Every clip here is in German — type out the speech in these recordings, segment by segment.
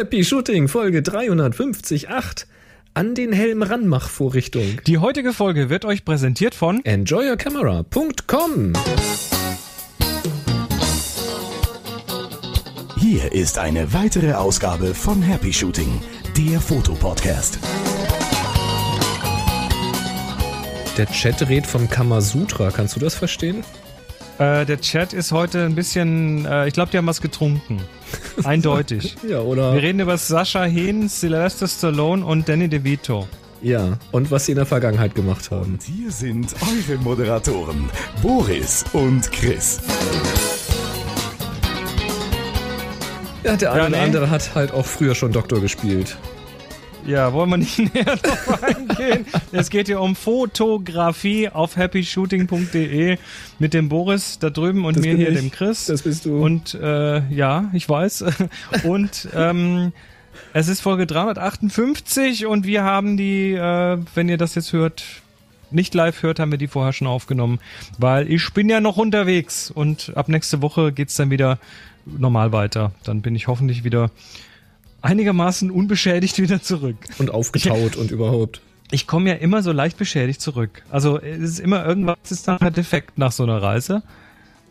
Happy Shooting, Folge 350.8 an den Helm Ranmach-Vorrichtung. Die heutige Folge wird euch präsentiert von EnjoyYourCamera.com. Hier ist eine weitere Ausgabe von Happy Shooting, der Fotopodcast. Der Chat redet vom Kamasutra. Kannst du das verstehen? Äh, der Chat ist heute ein bisschen, äh, ich glaube, die haben was getrunken. Eindeutig. ja, oder? Wir reden über Sascha Hehn, Sylvester Stallone und Danny DeVito. Ja, und was sie in der Vergangenheit gemacht haben. Und hier sind eure Moderatoren, Boris und Chris. Ja, der eine Ja, oder nee. andere hat halt auch früher schon Doktor gespielt. Ja, wollen wir nicht näher drauf eingehen? Es geht hier um Fotografie auf happyshooting.de mit dem Boris da drüben und Das mir hier, ich. dem Chris. Das bist du. Und äh, ja, ich weiß. Und ähm, es ist Folge 358 und wir haben die, äh, wenn ihr das jetzt hört, nicht live hört, haben wir die vorher schon aufgenommen, weil ich bin ja noch unterwegs und ab nächste Woche geht's dann wieder normal weiter. Dann bin ich hoffentlich wieder einigermaßen unbeschädigt wieder zurück. Und aufgetaut und überhaupt. Ich komme ja immer so leicht beschädigt zurück. Also es ist immer irgendwas ist nachher defekt nach so einer Reise.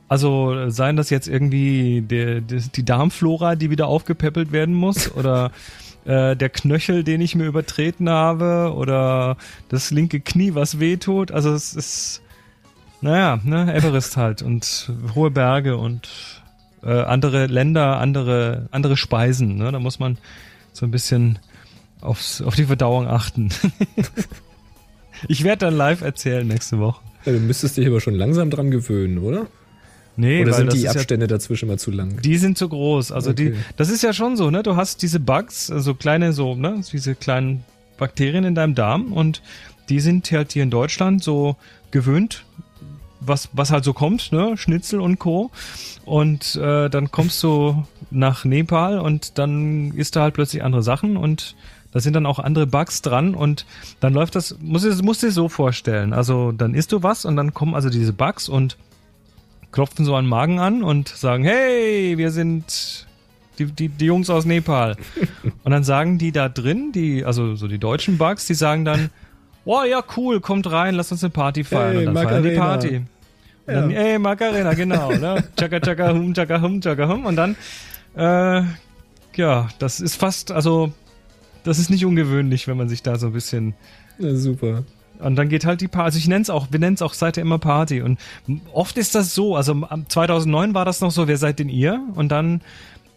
Also seien das jetzt irgendwie der, der, die Darmflora, die wieder aufgepäppelt werden muss oder äh, der Knöchel, den ich mir übertreten habe oder das linke Knie, was wehtut. Also es ist, naja, ne, Everest halt und hohe Berge und äh, andere Länder, andere, andere Speisen. Ne? Da muss man so ein bisschen aufs, auf die Verdauung achten. ich werde dann live erzählen nächste Woche. Ja, du müsstest dich aber schon langsam dran gewöhnen, oder? Nee, Oder sind die ist ja Abstände dazwischen mal zu lang? Die sind zu groß. Also die, Okay. das ist ja schon so, ne? Du hast diese Bugs, so kleine, so, ne? Diese kleinen Bakterien in deinem Darm und die sind halt hier in Deutschland so gewöhnt, was, was halt so kommt, ne? Schnitzel und Co. Und äh, dann kommst du nach Nepal und dann isst du halt plötzlich andere Sachen und da sind dann auch andere Bugs dran und dann läuft das, muss du musst dir so vorstellen. Also dann isst du was und dann kommen also diese Bugs und klopfen so an den Magen an und sagen, hey, wir sind die, die, die Jungs aus Nepal. und dann sagen die da drin, die, also so die deutschen Bugs, die sagen dann, oh ja, cool, kommt rein, lass uns eine Party feiern. Hey, und dann feiern die. Party. Und dann, ey, Macarena, genau, ne? Chaka, chaka, hum, chaka, hum, chaka, hum. Und dann, äh, ja, das ist fast, also, das ist nicht ungewöhnlich, wenn man sich da so ein bisschen Ja, super. und dann geht halt die Party. Also ich nenne es auch, wir nennen es auch seither immer Party. Und oft ist das so, also am 2009 war das noch so, wer seid denn ihr? Und dann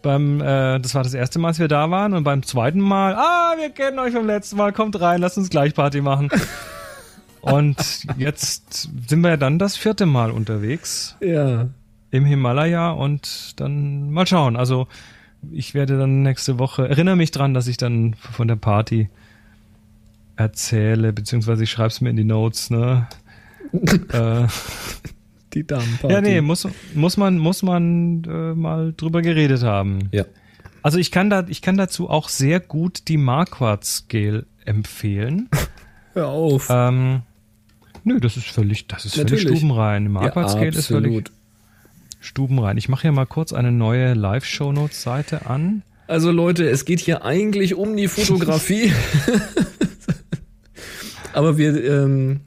beim, äh, das war das erste Mal, als wir da waren. Und beim zweiten Mal, ah, wir kennen euch vom letzten Mal, kommt rein, lasst uns gleich Party machen. und jetzt sind wir ja dann das vierte Mal unterwegs Ja. im Himalaya und dann mal schauen. Also ich werde dann nächste Woche, erinnere mich dran, dass ich dann von der Party erzähle, beziehungsweise ich schreibe es mir in die Notes, ne? äh, Die Damenparty. ja, nee, muss, muss man, muss man äh, mal drüber geredet haben. Ja. Also ich kann da, ich kann dazu auch sehr gut die Marquardt Scale empfehlen. Hör auf. ähm, nö, das ist völlig, das ist Natürlich. völlig stubenrein. Die Marquardt Scale ist völlig stubenrein. Ich mache hier mal kurz eine neue Live-Show-Notes-Seite an. Also Leute, es geht hier eigentlich um die Fotografie. Aber wir, ähm,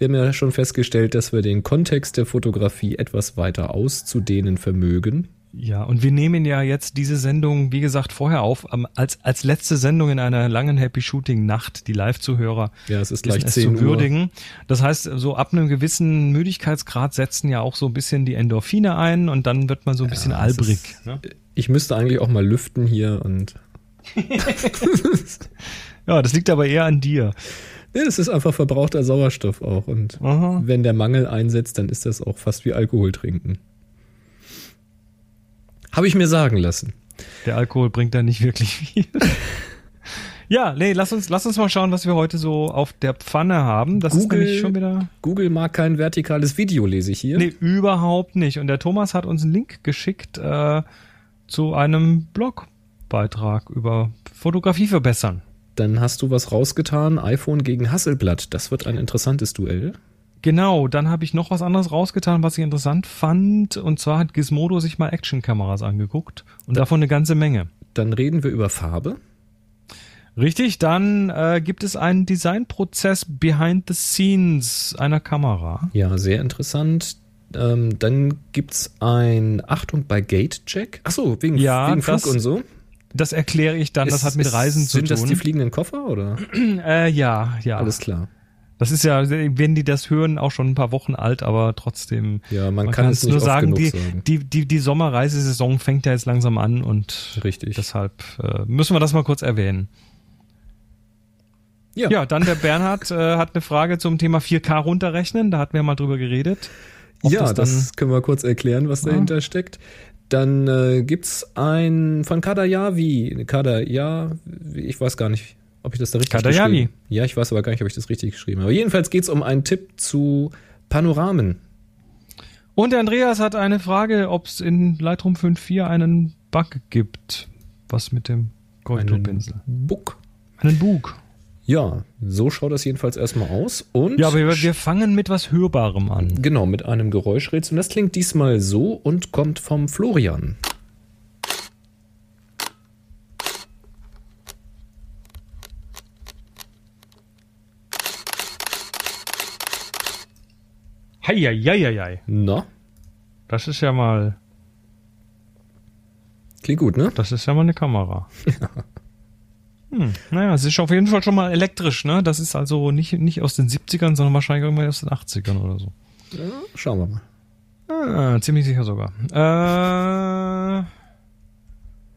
wir haben ja schon festgestellt, dass wir den Kontext der Fotografie etwas weiter auszudehnen vermögen. Ja, und wir nehmen ja jetzt diese Sendung, wie gesagt, vorher auf, als, als letzte Sendung in einer langen Happy Shooting Nacht, die Live-Zuhörer Ja, es ist gleich es 10 zu Uhr. würdigen. Das heißt, so ab einem gewissen Müdigkeitsgrad setzen ja auch so ein bisschen die Endorphine ein und dann wird man so ein bisschen albrig. ist- Ne? Ich müsste eigentlich auch mal lüften hier und Ja, das liegt aber eher an dir. Nee, das ist einfach verbrauchter Sauerstoff auch. Und Aha. wenn der Mangel einsetzt, dann ist das auch fast wie Alkohol trinken. Habe ich mir sagen lassen. Der Alkohol bringt da nicht wirklich viel. ja, nee, lass uns, lass uns mal schauen, was wir heute so auf der Pfanne haben. Das ist Google- nämlich schon wieder. Google mag kein vertikales Video, lese ich hier. Nee, überhaupt nicht. Und der Thomas hat uns einen Link geschickt äh, zu einem Blogbeitrag über Fotografie verbessern. Dann hast du was rausgetan. iPhone gegen Hasselblatt. Das wird ein interessantes Duell. Genau, dann habe ich noch was anderes rausgetan, was ich interessant fand. Und zwar hat Gizmodo sich mal Actionkameras angeguckt und davon eine ganze Menge. dann reden wir über Farbe. Richtig, dann äh, gibt es einen Designprozess behind the scenes einer Kamera. Ja, sehr interessant. Ähm, dann gibt's ein Achtung bei Gate-Check. Achso, wegen, Ja, wegen Flug das- und so. Das erkläre ich dann, das Ist- hat mit ist- Reisen zu Sind tun. das die fliegenden Koffer oder? äh, ja, ja. Alles klar. Das ist ja, wenn die das hören, auch schon ein paar Wochen alt, aber trotzdem. Ja, man, Man kann kann es nur sagen, die, sagen. die, die, die Sommerreisesaison fängt ja jetzt langsam an und Richtig. deshalb äh, müssen wir das mal kurz erwähnen. ja. Ja, dann der Bernhard äh, hat eine Frage zum Thema 4K runterrechnen, da hatten wir mal drüber geredet. Ob ja, das das, können wir kurz erklären, was dahinter steckt. Dann äh, gibt's ein von Kadayavi. Kadaya, ich weiß gar nicht, ob ich das da richtig Kadayavi. geschrieben Ja, ich weiß aber gar nicht, ob ich das richtig geschrieben habe. Aber jedenfalls geht's um einen Tipp zu Panoramen. Und der Andreas hat eine Frage, ob es in Lightroom 5.4 einen Bug gibt. Was mit dem Korrekturpinsel? Einen Book. Einen Bug. Ja, so schaut das jedenfalls erstmal aus. Und Ja, aber wir, wir fangen mit was Hörbarem an. genau, mit einem Geräuschrätsel. Und das klingt diesmal so und kommt vom Florian. Heieieiei. Na, Das ist ja mal, klingt gut, ne? das ist ja mal eine Kamera. Hm, naja, es ist auf jeden Fall schon mal elektrisch, ne? Das ist also nicht, nicht aus den 70ern, sondern wahrscheinlich irgendwann aus den 80ern oder so. Ja, schauen wir mal. Ah, ziemlich sicher sogar. Äh,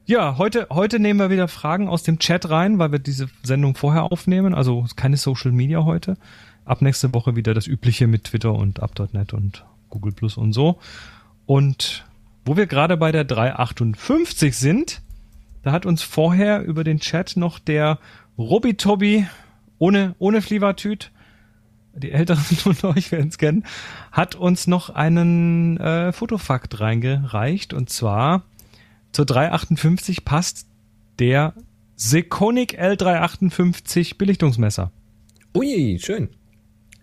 ja, heute, heute nehmen wir wieder Fragen aus dem Chat rein, weil wir diese Sendung vorher aufnehmen. Also keine Social Media heute. Ab nächste Woche wieder das Übliche mit Twitter und Up.net und Google Plus und so. Und wo wir gerade bei der 358 sind, da hat uns vorher über den Chat noch der Robi Tobi ohne, ohne Flievertüt die Älteren unter euch werden es kennen, hat uns noch einen äh, Fotofakt reingereicht. Und zwar zur 358 passt der Sekonic L358 Belichtungsmesser. Ui, schön.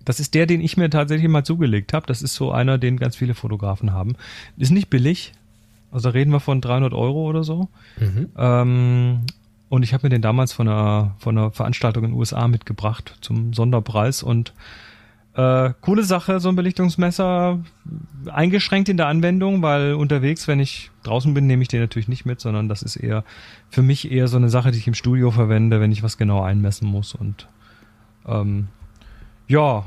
Das ist der, den ich mir tatsächlich mal zugelegt habe. Das ist so einer, den ganz viele Fotografen haben. Ist nicht billig. Also da reden wir von 300 Euro oder so. Mhm. Ähm, und ich habe mir den damals von einer, von einer Veranstaltung in den USA mitgebracht zum Sonderpreis und äh, coole Sache, so ein Belichtungsmesser, eingeschränkt in der Anwendung, weil unterwegs, wenn ich draußen bin, nehme ich den natürlich nicht mit, sondern das ist eher für mich eher so eine Sache, die ich im Studio verwende, wenn ich was genau einmessen muss und ähm, ja,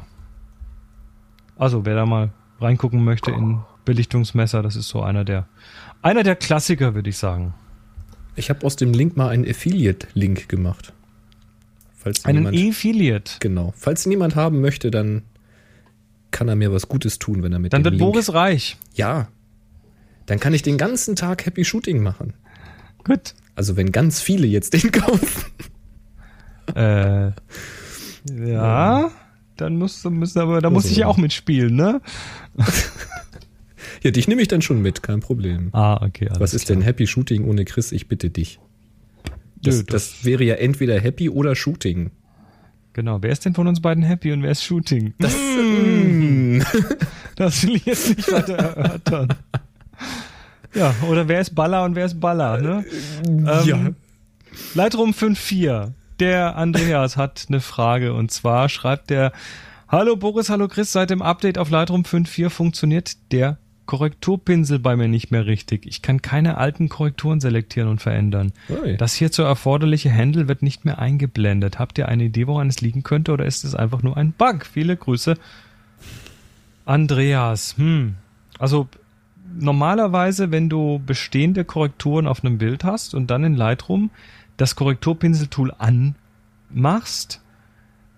also wer da mal reingucken möchte in Belichtungsmesser, das ist so einer der einer der Klassiker, würde ich sagen. Ich habe aus dem Link mal einen Affiliate-Link gemacht. Falls Einen niemand, E-Affiliate. genau. Falls niemand haben möchte, dann kann er mir was Gutes tun, wenn er mit Dann wird Link Boris reich. Ja. Dann kann ich den ganzen Tag Happy Shooting machen. Gut. Also wenn ganz viele jetzt den kaufen. Äh, ja, dann muss, müssen aber, da muss Also, ich ja auch mitspielen, ne? Ja, dich nehme ich dann schon mit, kein Problem. Ah, okay. alles Was ist klar. denn Happy Shooting ohne Chris? Ich bitte dich. Das, Nö, das, das- wäre ja entweder Happy oder Shooting. Genau. Wer ist denn von uns beiden happy und wer ist Shooting? Das, mm. Das will ich jetzt nicht weiter erörtern. Ja, oder wer ist Baller und wer ist Baller, ne? ja. Ähm, Lightroom 5.4. Der Andreas hat eine Frage und zwar schreibt der Hallo Boris, hallo Chris, seit dem Update auf Lightroom 5.4 funktioniert der Korrekturpinsel bei mir nicht mehr richtig. Ich kann keine alten Korrekturen selektieren und verändern. Ui. Das hierzu erforderliche Handle wird nicht mehr eingeblendet. Habt ihr eine Idee, woran es liegen könnte oder ist es einfach nur ein Bug? Viele Grüße. Andreas, hm. Also normalerweise, wenn du bestehende Korrekturen auf einem Bild hast und dann in Lightroom das Korrekturpinseltool anmachst,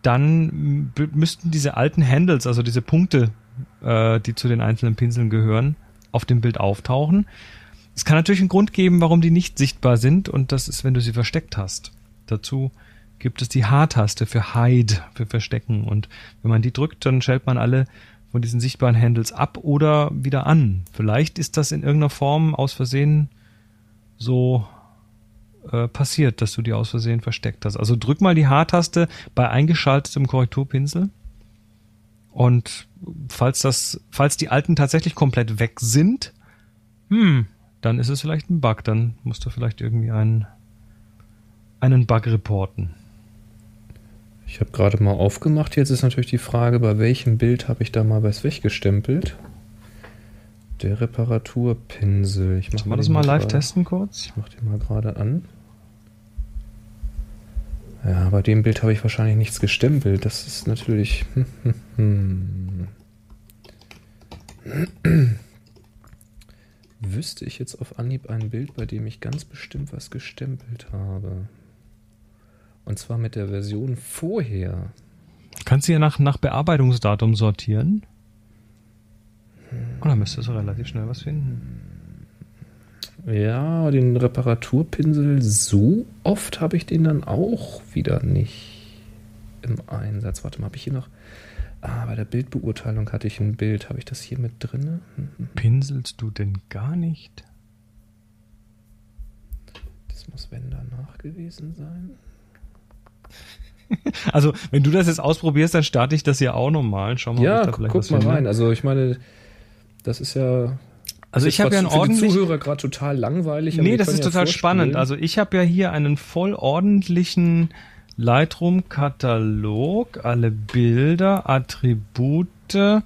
dann müssten diese alten Handles, also diese Punkte, äh, die zu den einzelnen Pinseln gehören, auf dem Bild auftauchen. Es kann natürlich einen Grund geben, warum die nicht sichtbar sind und das ist, wenn du sie versteckt hast. Dazu gibt es die H-Taste für Hide, für Verstecken und wenn man die drückt, dann stellt man alle von diesen sichtbaren Handles ab oder wieder an. Vielleicht ist das in irgendeiner Form aus Versehen so äh, passiert, dass du die aus Versehen versteckt hast. Also drück mal die H-Taste bei eingeschaltetem Korrekturpinsel. Und falls das, falls die alten tatsächlich komplett weg sind, hm, dann ist es vielleicht ein Bug. Dann musst du vielleicht irgendwie einen einen Bug reporten? Ich habe gerade mal aufgemacht. Jetzt ist natürlich die Frage, bei welchem Bild habe ich da mal was weggestempelt? Der Reparaturpinsel. Ich Sollen wir das mal live grade, testen kurz? Ich mache den mal gerade an. Ja, bei dem Bild habe ich wahrscheinlich nichts gestempelt. Das ist natürlich. Wüsste ich jetzt auf Anhieb ein Bild, bei dem ich ganz bestimmt was gestempelt habe. Und zwar mit der Version vorher. Kannst du ja nach, nach Bearbeitungsdatum sortieren? Und dann müsstest du relativ schnell was finden. Ja, den Reparaturpinsel, so oft habe ich den dann auch wieder nicht im Einsatz. Warte mal, habe ich hier noch. Ah, bei der Bildbeurteilung hatte ich ein Bild. Habe ich das hier mit drin? Pinselst du denn gar nicht? Das muss wenn danach gewesen sein. Also, wenn du das jetzt ausprobierst, dann starte ich das ja auch nochmal. Schau mal, ja, guck mal finde. rein. Also, ich meine, das ist ja. Also ich habe ja einen ordentlichen Zuhörer gerade total langweilig. Nee, das ist ja total spannend. Also ich habe ja hier einen voll ordentlichen Lightroom-Katalog, alle Bilder, Attribute. Da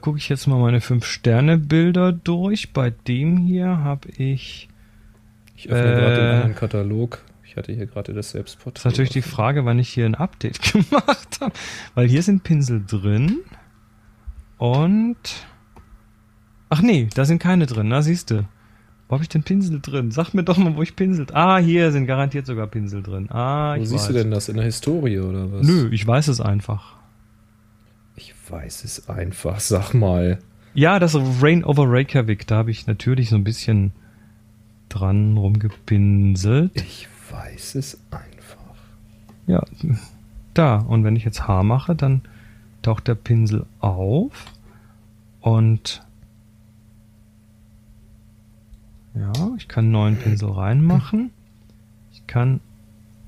gucke ich jetzt mal meine 5-Sterne-Bilder durch. Bei dem hier habe ich. Ich öffne äh, gerade den anderen Katalog. Ich hatte hier gerade das Selbstporträt. Das ist natürlich die Frage, wann ich hier ein Update gemacht habe. Weil hier sind Pinsel drin. Und Ach nee, da sind keine drin, na siehst du. Wo habe ich denn Pinsel drin? Sag mir doch mal, wo ich Pinsel. Ah, hier sind garantiert sogar Pinsel drin. Ah, ich Wo siehst weiß. du denn das? In der Historie oder was? Nö, ich weiß es einfach. Ich weiß es einfach, sag mal. Ja, das Rain over Reykjavik, da habe ich natürlich so ein bisschen dran rumgepinselt. Ich weiß es einfach. Ja, da. Und wenn ich jetzt Haar mache, dann taucht der Pinsel auf und Ja, ich kann einen neuen Pinsel reinmachen. Ich kann.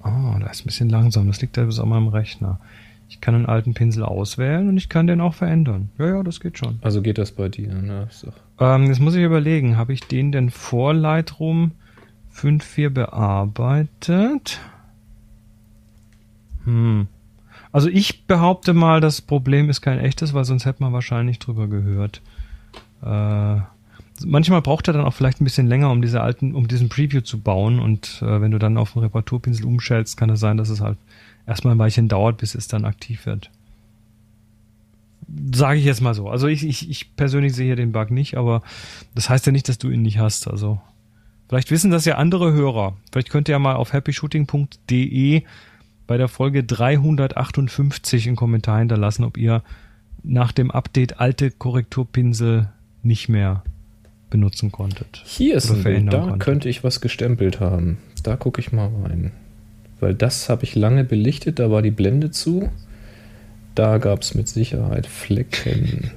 Oh, da ist ein bisschen langsam. Das liegt da bis an meinem Rechner. Ich kann einen alten Pinsel auswählen und ich kann den auch verändern. Ja, ja, das geht schon. Also geht das bei dir, ne? So. Ähm, jetzt muss ich überlegen, habe ich den denn vor Lightroom 5.4 bearbeitet? Hm. Also ich behaupte mal, das Problem ist kein echtes, weil sonst hätte man wahrscheinlich drüber gehört. Äh, manchmal braucht er dann auch vielleicht ein bisschen länger, um diese alten, um diesen Preview zu bauen. Und äh, wenn du dann auf den Reparaturpinsel umstellst, kann es sein, dass es halt erstmal ein Weilchen dauert, bis es dann aktiv wird. Sage ich jetzt mal so. Also ich, ich, ich persönlich sehe hier den Bug nicht, aber das heißt ja nicht, dass du ihn nicht hast. Also vielleicht wissen das ja andere Hörer. Vielleicht könnt ihr ja mal auf happyshooting.de bei der Folge 358 einen Kommentar hinterlassen, ob ihr nach dem Update alte Korrekturpinsel nicht mehr benutzen konntet. Hier ist ein Bild, da konntet. könnte ich was gestempelt haben. Da gucke ich mal rein. Weil das habe ich lange belichtet, da war die Blende zu. Da gab es mit Sicherheit Flecken.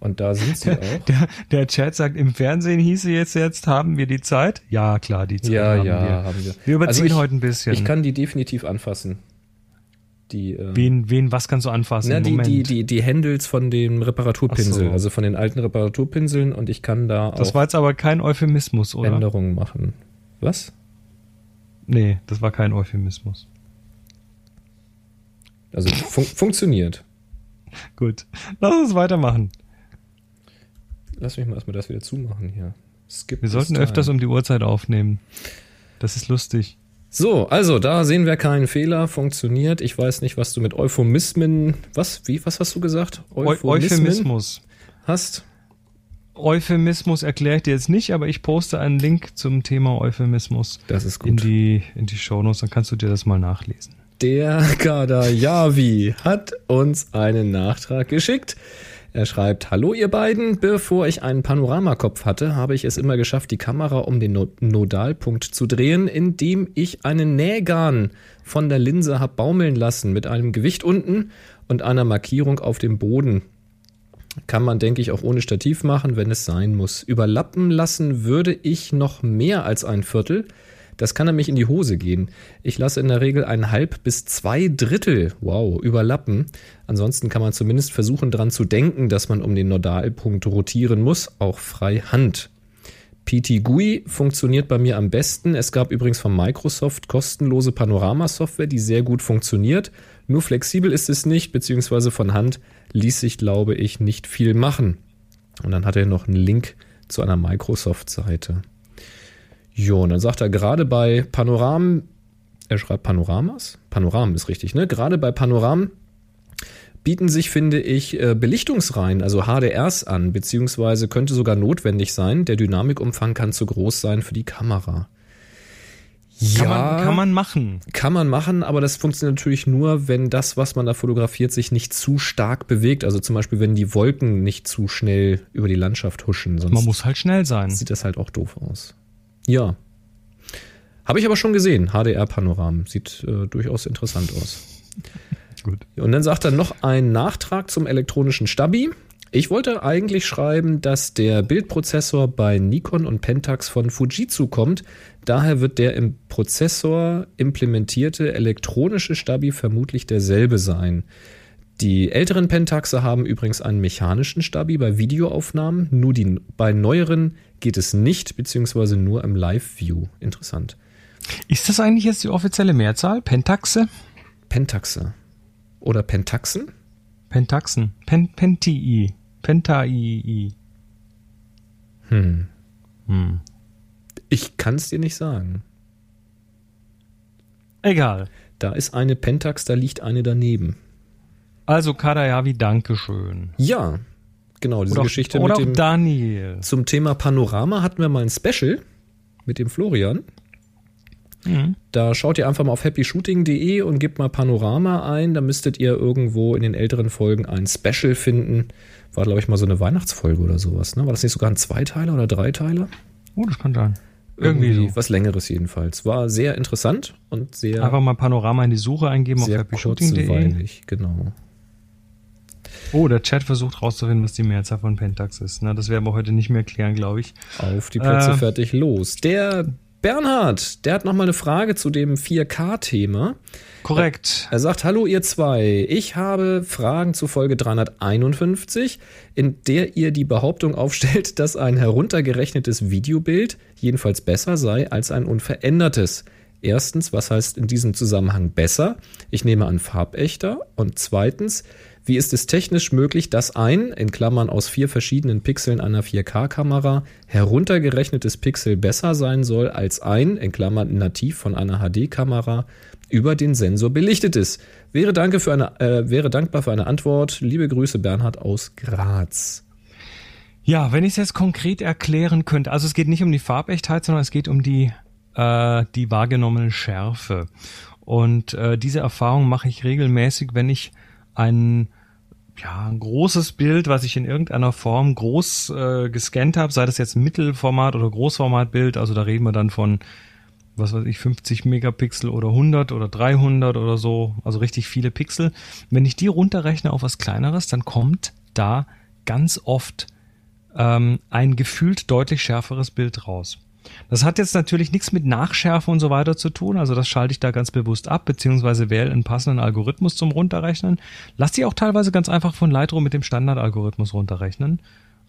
Und da sind sie auch. Der, der Chat sagt, im Fernsehen hieße jetzt, jetzt haben wir die Zeit. Ja, klar, die Zeit ja, haben, ja, wir. haben wir. Wir überziehen also ich, heute ein bisschen. Ich kann die definitiv anfassen. Die, ähm, wen, wen, was kannst du anfassen? Na, die, die, die, die Handles von dem Reparaturpinsel, so. also von den alten Reparaturpinseln und ich kann da Das war jetzt aber kein Euphemismus, oder? Änderungen machen. Was? Nee, das war kein Euphemismus. Also fun funktioniert. Gut, lass uns weitermachen. Lass mich mal erstmal das wieder zumachen hier. Skip Wir sollten öfters um die Uhrzeit aufnehmen. Das ist lustig. So, also da sehen wir keinen Fehler, funktioniert. Ich weiß nicht, was du mit Euphemismen, was, wie, was hast du gesagt? Euphemismus. Hast? Euphemismus erkläre ich dir jetzt nicht, aber ich poste einen Link zum Thema Euphemismus. Das ist gut. In die, in die Shownotes, dann kannst du dir das mal nachlesen. Der Kader Yavi hat uns einen Nachtrag geschickt. Er schreibt, hallo ihr beiden, bevor ich einen Panoramakopf hatte, habe ich es immer geschafft, die Kamera um den Nodalpunkt zu drehen, indem ich einen Nähgarn von der Linse habe baumeln lassen mit einem Gewicht unten und einer Markierung auf dem Boden. Kann man, denke ich, auch ohne Stativ machen, wenn es sein muss. Überlappen lassen würde ich noch mehr als ein Viertel, das kann nämlich in die Hose gehen. Ich lasse in der Regel ein halb bis zwei Drittel, wow, überlappen. Ansonsten kann man zumindest versuchen dran zu denken, dass man um den Nodalpunkt rotieren muss, auch frei Hand. PT GUI funktioniert bei mir am besten. Es gab übrigens von Microsoft kostenlose Panorama-Software, die sehr gut funktioniert. Nur flexibel ist es nicht, beziehungsweise von Hand ließ sich, glaube ich, nicht viel machen. Und dann hat er noch einen Link zu einer Microsoft-Seite. Jo, und dann sagt er gerade bei Panoramen, er schreibt Panoramas? Panoramen ist richtig, ne? Gerade bei Panoramen bieten sich, finde ich, äh, Belichtungsreihen, also HDRs an, beziehungsweise könnte sogar notwendig sein. Der Dynamikumfang kann zu groß sein für die Kamera. Ja, kann man, kann man machen. Kann man machen, aber das funktioniert natürlich nur, wenn das, was man da fotografiert, sich nicht zu stark bewegt. Also zum Beispiel, wenn die Wolken nicht zu schnell über die Landschaft huschen. Sonst man muss halt schnell sein. Sieht das halt auch doof aus. Ja. Habe ich aber schon gesehen. HDR-Panoramen. Sieht äh, durchaus interessant aus. Gut. Und dann sagt er noch ein Nachtrag zum elektronischen Stabi. Ich wollte eigentlich schreiben, dass der Bildprozessor bei Nikon und Pentax von Fujitsu kommt. Daher wird der im Prozessor implementierte elektronische Stabi vermutlich derselbe sein. Die älteren Pentaxe haben übrigens einen mechanischen Stabi bei Videoaufnahmen. Nur die, bei neueren geht es nicht, beziehungsweise nur im Live-View. Interessant. Ist das eigentlich jetzt die offizielle Mehrzahl? Pentaxe? Pentaxe. Oder Pentaxen? Pentaxen. Pen Pentii. Pentai. Hm. hm. Ich kann es dir nicht sagen. Egal. Da ist eine Pentax, da liegt eine daneben. Also Kadayavi, Dankeschön. Ja, genau, diese oder Geschichte oder mit dem Daniel. Zum Thema Panorama hatten wir mal ein Special mit dem Florian. Mhm. Da schaut ihr einfach mal auf happyshooting.de und gebt mal Panorama ein. Da müsstet ihr irgendwo in den älteren Folgen ein Special finden. War, glaube ich, mal so eine Weihnachtsfolge oder sowas. Ne? War das nicht sogar ein Zweiteiler oder Dreiteiler? Oh, das kann sein. Irgendwie, Irgendwie so. was Längeres jedenfalls. War sehr interessant und sehr. Einfach mal Panorama in die Suche eingeben sehr auf happyshooting.de. genau. Oh, der Chat versucht rauszufinden, was die Mehrzahl von Pentax ist. Na, das werden wir heute nicht mehr klären, glaube ich. Auf die Plätze äh, fertig los. Der Bernhard, der hat noch mal eine Frage zu dem 4K-Thema. Korrekt. Er sagt, hallo ihr zwei, ich habe Fragen zu Folge 351, in der ihr die Behauptung aufstellt, dass ein heruntergerechnetes Videobild jedenfalls besser sei als ein unverändertes. Erstens, was heißt in diesem Zusammenhang besser? Ich nehme an farbechter. Und zweitens, wie ist es technisch möglich, dass ein, in Klammern aus vier verschiedenen Pixeln einer 4K-Kamera, heruntergerechnetes Pixel besser sein soll als ein, in Klammern nativ von einer HD-Kamera, über den Sensor belichtet ist? Wäre, danke für eine, äh, wäre dankbar für eine Antwort. Liebe Grüße, Bernhard aus Graz. Ja, wenn ich es jetzt konkret erklären könnte, also es geht nicht um die Farbechtheit, sondern es geht um die, äh, die wahrgenommene Schärfe. Und äh, diese Erfahrung mache ich regelmäßig, wenn ich ein ja, ein großes Bild, was ich in irgendeiner Form groß äh, gescannt habe, sei das jetzt Mittelformat oder Großformatbild, also da reden wir dann von, was weiß ich, 50 Megapixel oder 100 oder 300 oder so, also richtig viele Pixel. Wenn ich die runterrechne auf was kleineres, dann kommt da ganz oft ähm, ein gefühlt deutlich schärferes Bild raus. Das hat jetzt natürlich nichts mit Nachschärfe und so weiter zu tun. Also das schalte ich da ganz bewusst ab, beziehungsweise wähle einen passenden Algorithmus zum Runterrechnen. Lass die auch teilweise ganz einfach von Lightroom mit dem Standardalgorithmus runterrechnen.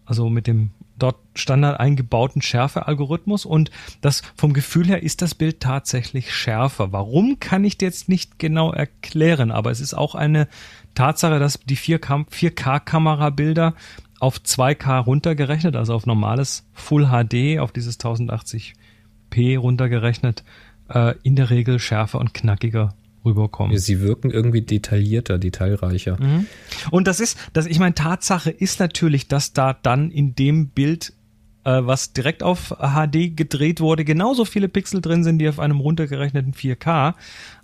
Also mit dem dort standard eingebauten Schärfealgorithmus und das vom Gefühl her ist das Bild tatsächlich schärfer. Warum kann ich jetzt nicht genau erklären, aber es ist auch eine Tatsache, dass die 4K-Kamerabilder auf 2K runtergerechnet, also auf normales Full HD, auf dieses 1080p runtergerechnet, äh, in der Regel schärfer und knackiger rüberkommen. Sie wirken irgendwie detaillierter, detailreicher. Mhm. Und das ist, das, ich meine, Tatsache ist natürlich, dass da dann in dem Bild äh, was direkt auf HD gedreht wurde, genauso viele Pixel drin sind, die auf einem runtergerechneten 4K.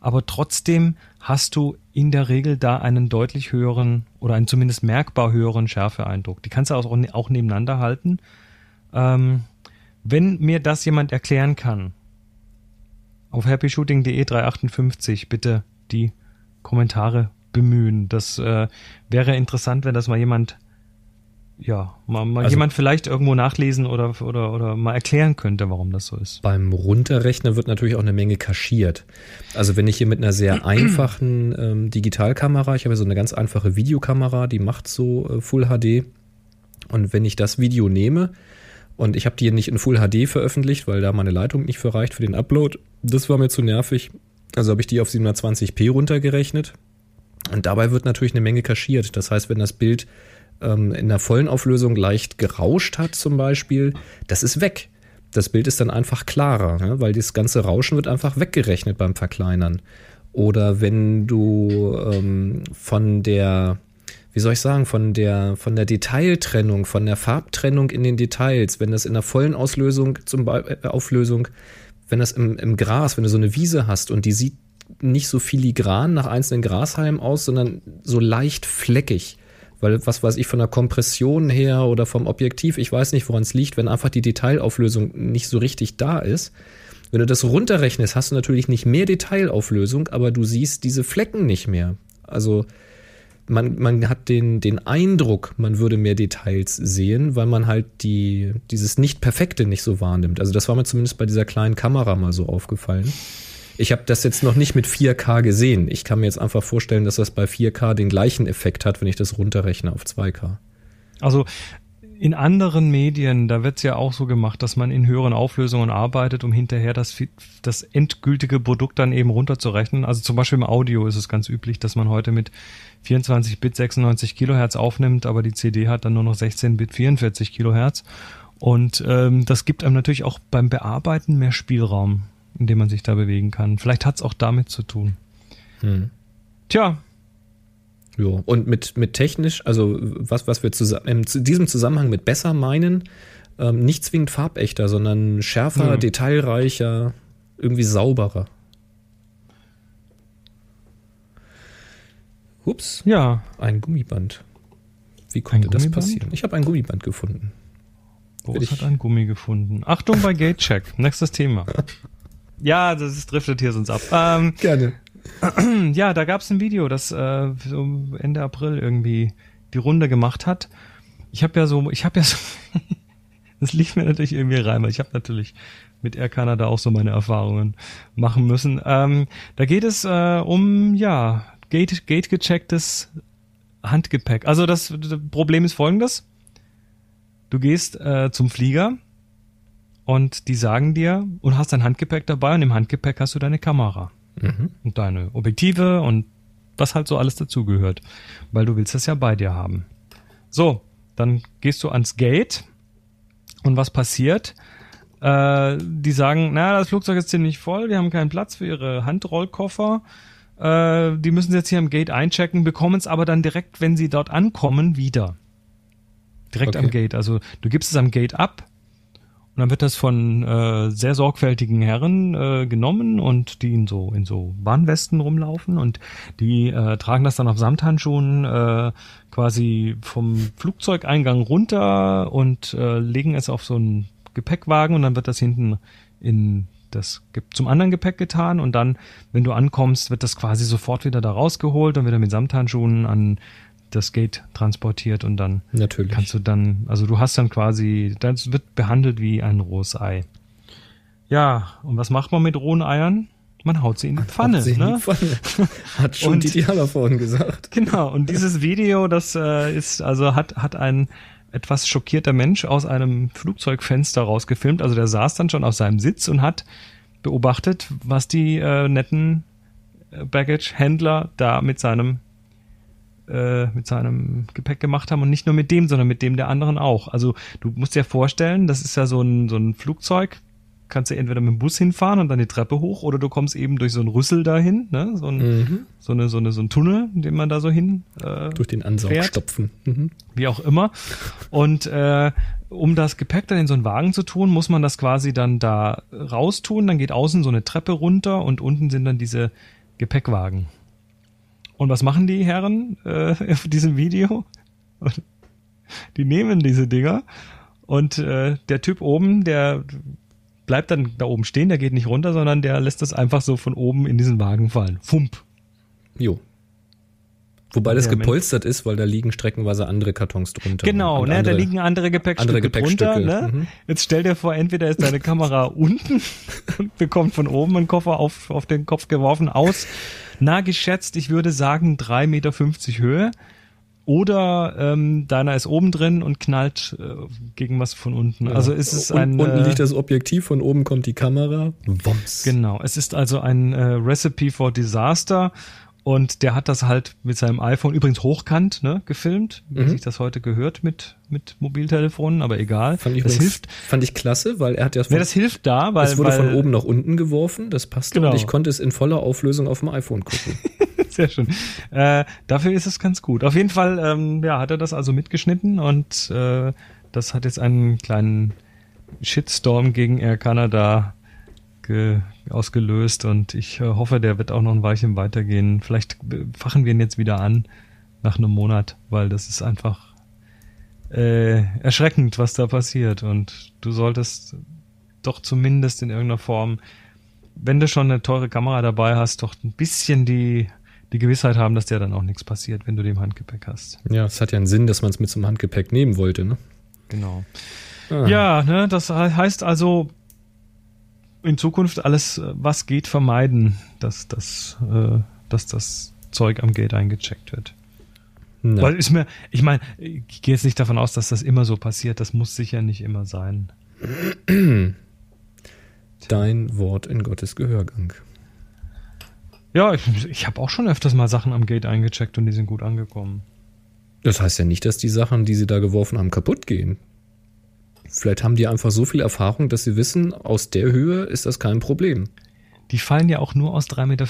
Aber trotzdem hast du in der Regel da einen deutlich höheren oder einen zumindest merkbar höheren Schärfeeindruck. Die kannst du auch, auch nebeneinander halten. Ähm, wenn mir das jemand erklären kann, auf happyshooting.de 358 bitte die Kommentare bemühen. Das äh, wäre interessant, wenn das mal jemand ja, mal, mal also, jemand vielleicht irgendwo nachlesen oder, oder, oder mal erklären könnte, warum das so ist. Beim Runterrechnen wird natürlich auch eine Menge kaschiert. Also wenn ich hier mit einer sehr einfachen ähm, Digitalkamera, ich habe so eine ganz einfache Videokamera, die macht so äh, Full HD. Und wenn ich das Video nehme Und ich habe die nicht in Full HD veröffentlicht, weil da meine Leitung nicht für reicht für den Upload. Das war mir zu nervig. Also habe ich die auf 720p runtergerechnet. Und dabei wird natürlich eine Menge kaschiert. Das heißt, wenn das Bild ähm, in der vollen Auflösung leicht gerauscht hat zum Beispiel, das ist weg. Das Bild ist dann einfach klarer, ne? weil das ganze Rauschen wird einfach weggerechnet beim Verkleinern. Oder wenn du ähm, von der, wie soll ich sagen, von der, von der Detailtrennung, von der Farbtrennung in den Details, wenn das in der vollen Auslösung zum Be äh, Auflösung, wenn das im, im Gras, wenn du so eine Wiese hast und die sieht nicht so filigran nach einzelnen Grashalmen aus, sondern so leicht fleckig. Weil was weiß ich von der Kompression her oder vom Objektiv, ich weiß nicht, woran es liegt, wenn einfach die Detailauflösung nicht so richtig da ist. Wenn du das runterrechnest, hast du natürlich nicht mehr Detailauflösung, aber du siehst diese Flecken nicht mehr. Also man, man hat den, den Eindruck, man würde mehr Details sehen, weil man halt die, dieses Nicht-Perfekte nicht so wahrnimmt. Also das war mir zumindest bei dieser kleinen Kamera mal so aufgefallen. Ich habe das jetzt noch nicht mit 4K gesehen. Ich kann mir jetzt einfach vorstellen, dass das bei 4K den gleichen Effekt hat, wenn ich das runterrechne auf 2K. Also in anderen Medien, da wird's ja auch so gemacht, dass man in höheren Auflösungen arbeitet, um hinterher das, das endgültige Produkt dann eben runterzurechnen. Also zum Beispiel im Audio ist es ganz üblich, dass man heute mit 24 Bit 96 Kilohertz aufnimmt, aber die CD hat dann nur noch 16 Bit 44 Kilohertz. Und ähm, das gibt einem natürlich auch beim Bearbeiten mehr Spielraum in dem man sich da bewegen kann. Vielleicht hat es auch damit zu tun. Hm. Tja. Ja, und mit, mit technisch, also was, was wir in diesem Zusammenhang mit besser meinen, ähm, nicht zwingend farbechter, sondern schärfer, hm. detailreicher, irgendwie sauberer. Ups. Ja. Ein Gummiband. Wie konnte das passieren? Ich habe ein Gummiband gefunden. Boris hat ein Gummi gefunden. Achtung bei Gatecheck. Nächstes Thema. Ja, das ist, driftet hier sonst ab. Ähm, Gerne. Ja, da gab es ein Video, das äh, so Ende April irgendwie die Runde gemacht hat. Ich habe ja so, ich habe ja so, das lief mir natürlich irgendwie rein, weil ich habe natürlich mit Air Canada auch so meine Erfahrungen machen müssen. Ähm, da geht es äh, um, ja, Gate, Gate gechecktes Handgepäck. Also das, das Problem ist folgendes. Du gehst äh, zum Flieger, und die sagen dir, und hast dein Handgepäck dabei und im Handgepäck hast du deine Kamera mhm. und deine Objektive und was halt so alles dazugehört, weil du willst das ja bei dir haben. So, dann gehst du ans Gate und was passiert? Äh, die sagen, na, das Flugzeug ist ziemlich voll, wir haben keinen Platz für ihre Handrollkoffer. Äh, die müssen jetzt hier am Gate einchecken, bekommen es aber dann direkt, wenn sie dort ankommen, wieder. Direkt okay. am Gate. Also du gibst es am Gate ab, und dann wird das von äh, sehr sorgfältigen Herren äh, genommen und die in so in so Warnwesten rumlaufen und die äh, tragen das dann auf Samthandschuhen äh, quasi vom Flugzeugeingang runter und äh, legen es auf so einen Gepäckwagen und dann wird das hinten in das zum anderen Gepäck getan und dann, wenn du ankommst, wird das quasi sofort wieder da rausgeholt und wieder mit Samthandschuhen an das Gate transportiert und dann Natürlich. kannst du dann, also du hast dann quasi, das wird behandelt wie ein rohes Ei. Ja, und was macht man mit rohen Eiern? Man haut sie in die Pfanne. sie ne? in die Pfanne. Hat schon und, die Diana vorhin gesagt. Genau, und dieses Video, das äh, ist, also hat, hat ein etwas schockierter Mensch aus einem Flugzeugfenster rausgefilmt. Also der saß dann schon auf seinem Sitz und hat beobachtet, was die äh, netten äh, Baggage-Händler da mit seinem äh, mit seinem Gepäck gemacht haben und nicht nur mit dem, sondern mit dem der anderen auch. Also du musst dir vorstellen, das ist ja so ein, so ein Flugzeug, kannst du entweder mit dem Bus hinfahren und dann die Treppe hoch oder du kommst eben durch so einen Rüssel dahin, ne? so, ein, mhm. so, eine, so, eine, so ein Tunnel, den man da so hin äh, durch den Ansaug fährt, stopfen. Mhm. Wie auch immer. Und äh, um das Gepäck dann in so einen Wagen zu tun, muss man das quasi dann da raustun. Dann geht außen so eine Treppe runter und unten sind dann diese Gepäckwagen. Und was machen die Herren äh, auf diesem Video? Die nehmen diese Dinger und äh, der Typ oben, der bleibt dann da oben stehen, der geht nicht runter, sondern der lässt das einfach so von oben in diesen Wagen fallen. Fump. Jo. Wobei das ja, gepolstert ist, weil da liegen streckenweise andere Kartons drunter. Genau, ne, andere, da liegen andere Gepäckstücke, andere Gepäckstücke drunter. Ne? Mhm. Jetzt stell dir vor, entweder ist deine Kamera unten und bekommt von oben einen Koffer auf, auf den Kopf geworfen aus na geschätzt, ich würde sagen 3,50 Meter Höhe. oder ähm, deiner ist oben drin und knallt äh, gegen was von unten. Ja. Also es ist Un ein unten äh, liegt das Objektiv, von oben kommt die Kamera. Wumms. Genau, es ist also ein äh, Recipe for Disaster und der hat das halt mit seinem iPhone übrigens hochkant ne, gefilmt, wie Mhm. sich das heute gehört mit mit Mobiltelefonen, aber egal. Fand ich, das übrigens- hilft. fand ich klasse, weil er hat ja von, Ja, das hilft da, weil es wurde weil, von oben nach unten geworfen, das passte Genau. und ich konnte es in voller Auflösung auf dem iPhone gucken. Sehr schön. Äh, dafür ist es ganz gut. Auf jeden Fall, ähm, ja, hat er das also mitgeschnitten und äh, das hat jetzt einen kleinen Shitstorm gegen Air Canada ge ausgelöst und ich äh, hoffe, der wird auch noch ein Weilchen weitergehen. Vielleicht äh, fachen wir ihn jetzt wieder an nach einem Monat, weil das ist einfach äh, erschreckend, was da passiert und du solltest doch zumindest in irgendeiner Form wenn du schon eine teure Kamera dabei hast, doch ein bisschen die, die Gewissheit haben, dass dir dann auch nichts passiert, wenn du dem Handgepäck hast. ja, es hat ja einen Sinn, dass man es mit zum Handgepäck nehmen wollte, ne? Genau. Ah. Ja, ne, das he- heißt also in Zukunft alles, äh, was geht, vermeiden, dass das, äh, dass das Zeug am Gate eingecheckt wird. Na, Weil ist mir, ich meine, ich gehe jetzt nicht davon aus, dass das immer so passiert. Das muss sicher nicht immer sein. dein Wort in Gottes Gehörgang. Ja, ich, ich habe auch schon öfters mal Sachen am Gate eingecheckt und die sind gut angekommen. Das heißt ja nicht, dass die Sachen, die sie da geworfen haben, kaputt gehen. Vielleicht haben die einfach so viel Erfahrung, dass sie wissen, aus der Höhe ist das kein Problem. Die fallen ja auch nur aus 3,50 Meter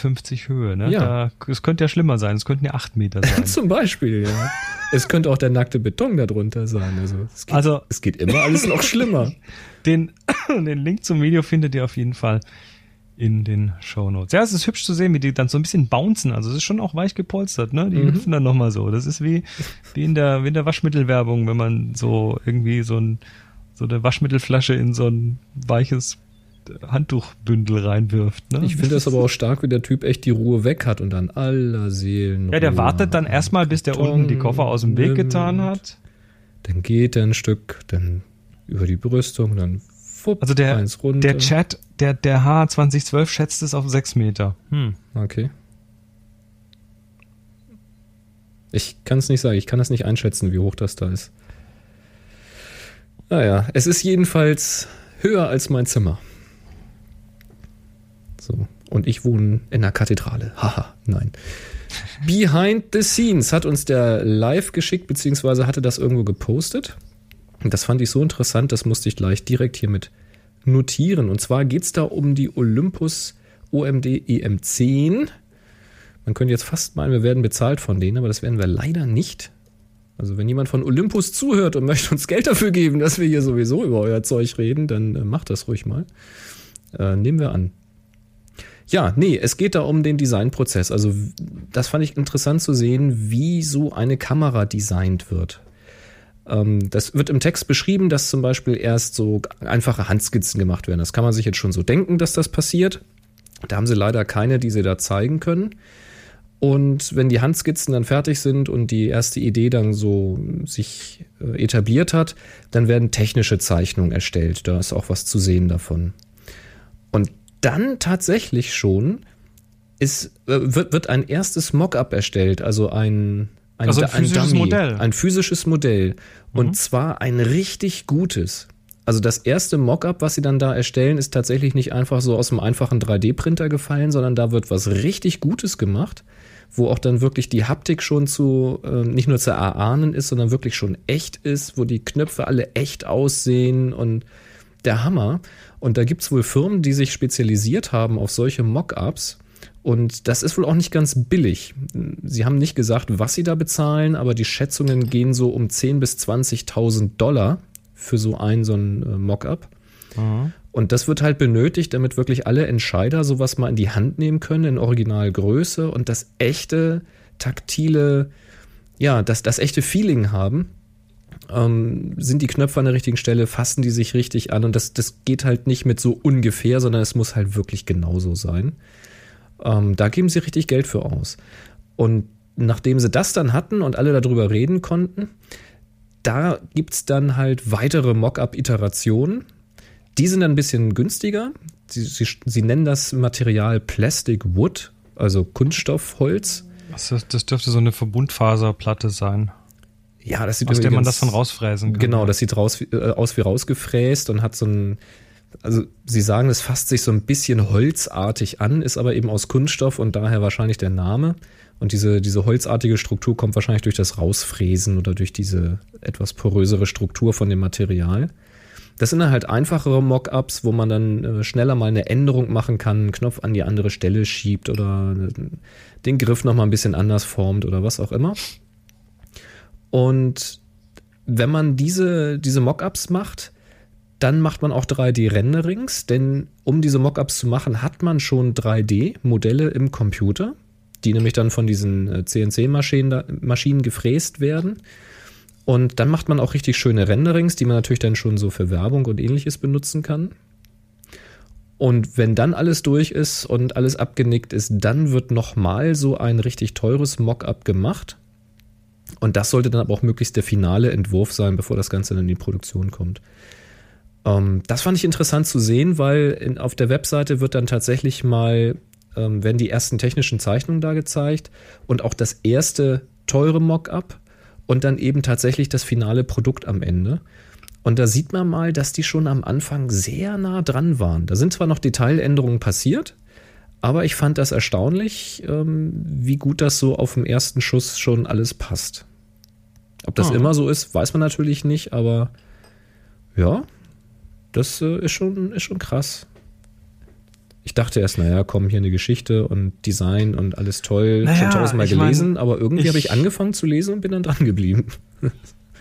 Höhe. Ne? Ja. Es könnte ja schlimmer sein. Es könnten ja 8 Meter sein. Zum Beispiel, ja. es könnte auch der nackte Beton darunter sein. Also es geht, Also- es geht immer alles noch schlimmer. den, den Link zum Video findet ihr auf jeden Fall in den Show Notes. Ja, es ist hübsch zu sehen, wie die dann so ein bisschen bouncen. Also es ist schon auch weich gepolstert, ne? Die Mhm. hüpfen dann nochmal so. Das ist wie, wie in der, wie in der Waschmittelwerbung, wenn man so irgendwie so ein, so eine Waschmittelflasche in so ein weiches Handtuchbündel reinwirft. Ne? Ich finde das aber auch stark, wie der Typ echt die Ruhe weg hat und dann aller Seelen. Ja, der wartet dann erstmal, bis der unten die Koffer aus dem Weg getan hat. Dann geht er ein Stück, dann über die Brüstung, dann fupp, Also der, eins runter. der Chat, der, der H2012 schätzt es auf 6 Meter. Hm. Okay. Ich kann es nicht sagen, ich kann das nicht einschätzen, wie hoch das da ist. Naja, es ist jedenfalls höher als mein Zimmer. So, und ich wohne in der Kathedrale. Haha, nein. Behind the Scenes hat uns der live geschickt, beziehungsweise hatte das irgendwo gepostet. Und das fand ich so interessant, das musste ich gleich direkt hiermit notieren. Und zwar geht es da um die Olympus OMD EM10. Man könnte jetzt fast meinen, wir werden bezahlt von denen, aber das werden wir leider nicht. Also wenn jemand von Olympus zuhört und möchte uns Geld dafür geben, dass wir hier sowieso über euer Zeug reden, dann äh, macht das ruhig mal. Äh, nehmen wir an. Ja, nee, es geht da um den Designprozess. Also das fand ich interessant zu sehen, wie so eine Kamera designt wird. Ähm, das wird im Text beschrieben, dass zum Beispiel erst so einfache Handskizzen gemacht werden. Das kann man sich jetzt schon so denken, dass das passiert. Da haben sie leider keine, die sie da zeigen können. Und wenn die Handskizzen dann fertig sind und die erste Idee dann so sich äh, etabliert hat, dann werden technische Zeichnungen erstellt. Da ist auch was zu sehen davon. Und dann tatsächlich schon ist, äh, wird, wird ein erstes Mockup erstellt, also ein, ein, Also ein physisches Modell. Ein physisches Modell. Und zwar ein richtig gutes. Also das erste Mockup, was sie dann da erstellen, ist tatsächlich nicht einfach so aus einem einfachen 3D-Printer gefallen, sondern da wird was richtig Gutes gemacht, wo auch dann wirklich die Haptik schon zu, äh, nicht nur zu erahnen ist, sondern wirklich schon echt ist, wo die Knöpfe alle echt aussehen und der Hammer. Und da gibt's wohl Firmen, die sich spezialisiert haben auf solche Mockups. Und das ist wohl auch nicht ganz billig. Sie haben nicht gesagt, was sie da bezahlen, aber die Schätzungen gehen so um 10.000 bis 20.000 Dollar für so ein, so ein äh, Mockup. Und das wird halt benötigt, damit wirklich alle Entscheider sowas mal in die Hand nehmen können in Originalgröße und das echte, taktile, ja, das, das echte Feeling haben. Ähm, sind die Knöpfe an der richtigen Stelle, fassen die sich richtig an und das, das geht halt nicht mit so ungefähr, sondern es muss halt wirklich genauso sein. Ähm, da geben sie richtig Geld für aus. Und nachdem sie das dann hatten und alle darüber reden konnten, da gibt's dann halt weitere Mockup-Iterationen. Die sind dann ein bisschen günstiger. Sie, sie, sie nennen das Material Plastic Wood, also Kunststoffholz. Das, das dürfte so eine Verbundfaserplatte sein. Ja, das sieht aus dem man das dann rausfräsen kann. Genau, das sieht raus, äh, aus wie rausgefräst und hat so ein, also sie sagen, es fasst sich so ein bisschen holzartig an, ist aber eben aus Kunststoff und daher wahrscheinlich der Name. Und diese, diese holzartige Struktur kommt wahrscheinlich durch das Rausfräsen oder durch diese etwas porösere Struktur von dem Material. Das sind dann halt einfachere Mockups, wo man dann äh, schneller mal eine Änderung machen kann, einen Knopf an die andere Stelle schiebt oder äh, den Griff nochmal ein bisschen anders formt oder was auch immer. Und wenn man diese, diese Mockups macht, dann macht man auch 3D-Renderings, denn um diese Mockups zu machen, hat man schon 3D-Modelle im Computer, die nämlich dann von diesen äh, CNC-Maschinen gefräst werden. Und dann macht man auch richtig schöne Renderings, die man natürlich dann schon so für Werbung und ähnliches benutzen kann. Und wenn dann alles durch ist und alles abgenickt ist, dann wird nochmal so ein richtig teures Mockup gemacht. Und das sollte dann aber auch möglichst der finale Entwurf sein, bevor das Ganze dann in die Produktion kommt. Ähm, das fand ich interessant zu sehen, weil in, auf der Webseite wird dann tatsächlich mal, ähm, werden die ersten technischen Zeichnungen da gezeigt und auch das erste teure Mockup und dann eben tatsächlich das finale Produkt am Ende. Und da sieht man mal, dass die schon am Anfang sehr nah dran waren. Da sind zwar noch Detailänderungen passiert, aber ich fand das erstaunlich, ähm, wie gut das so auf dem ersten Schuss schon alles passt. Ob das Ah. immer so ist, weiß man natürlich nicht, aber ja, das äh, ist, schon, ist schon krass. Ich dachte erst, naja, komm, hier eine Geschichte und Design und alles toll, Naja, schon tausendmal ich mein, gelesen, aber irgendwie habe ich angefangen zu lesen und bin dann dran geblieben.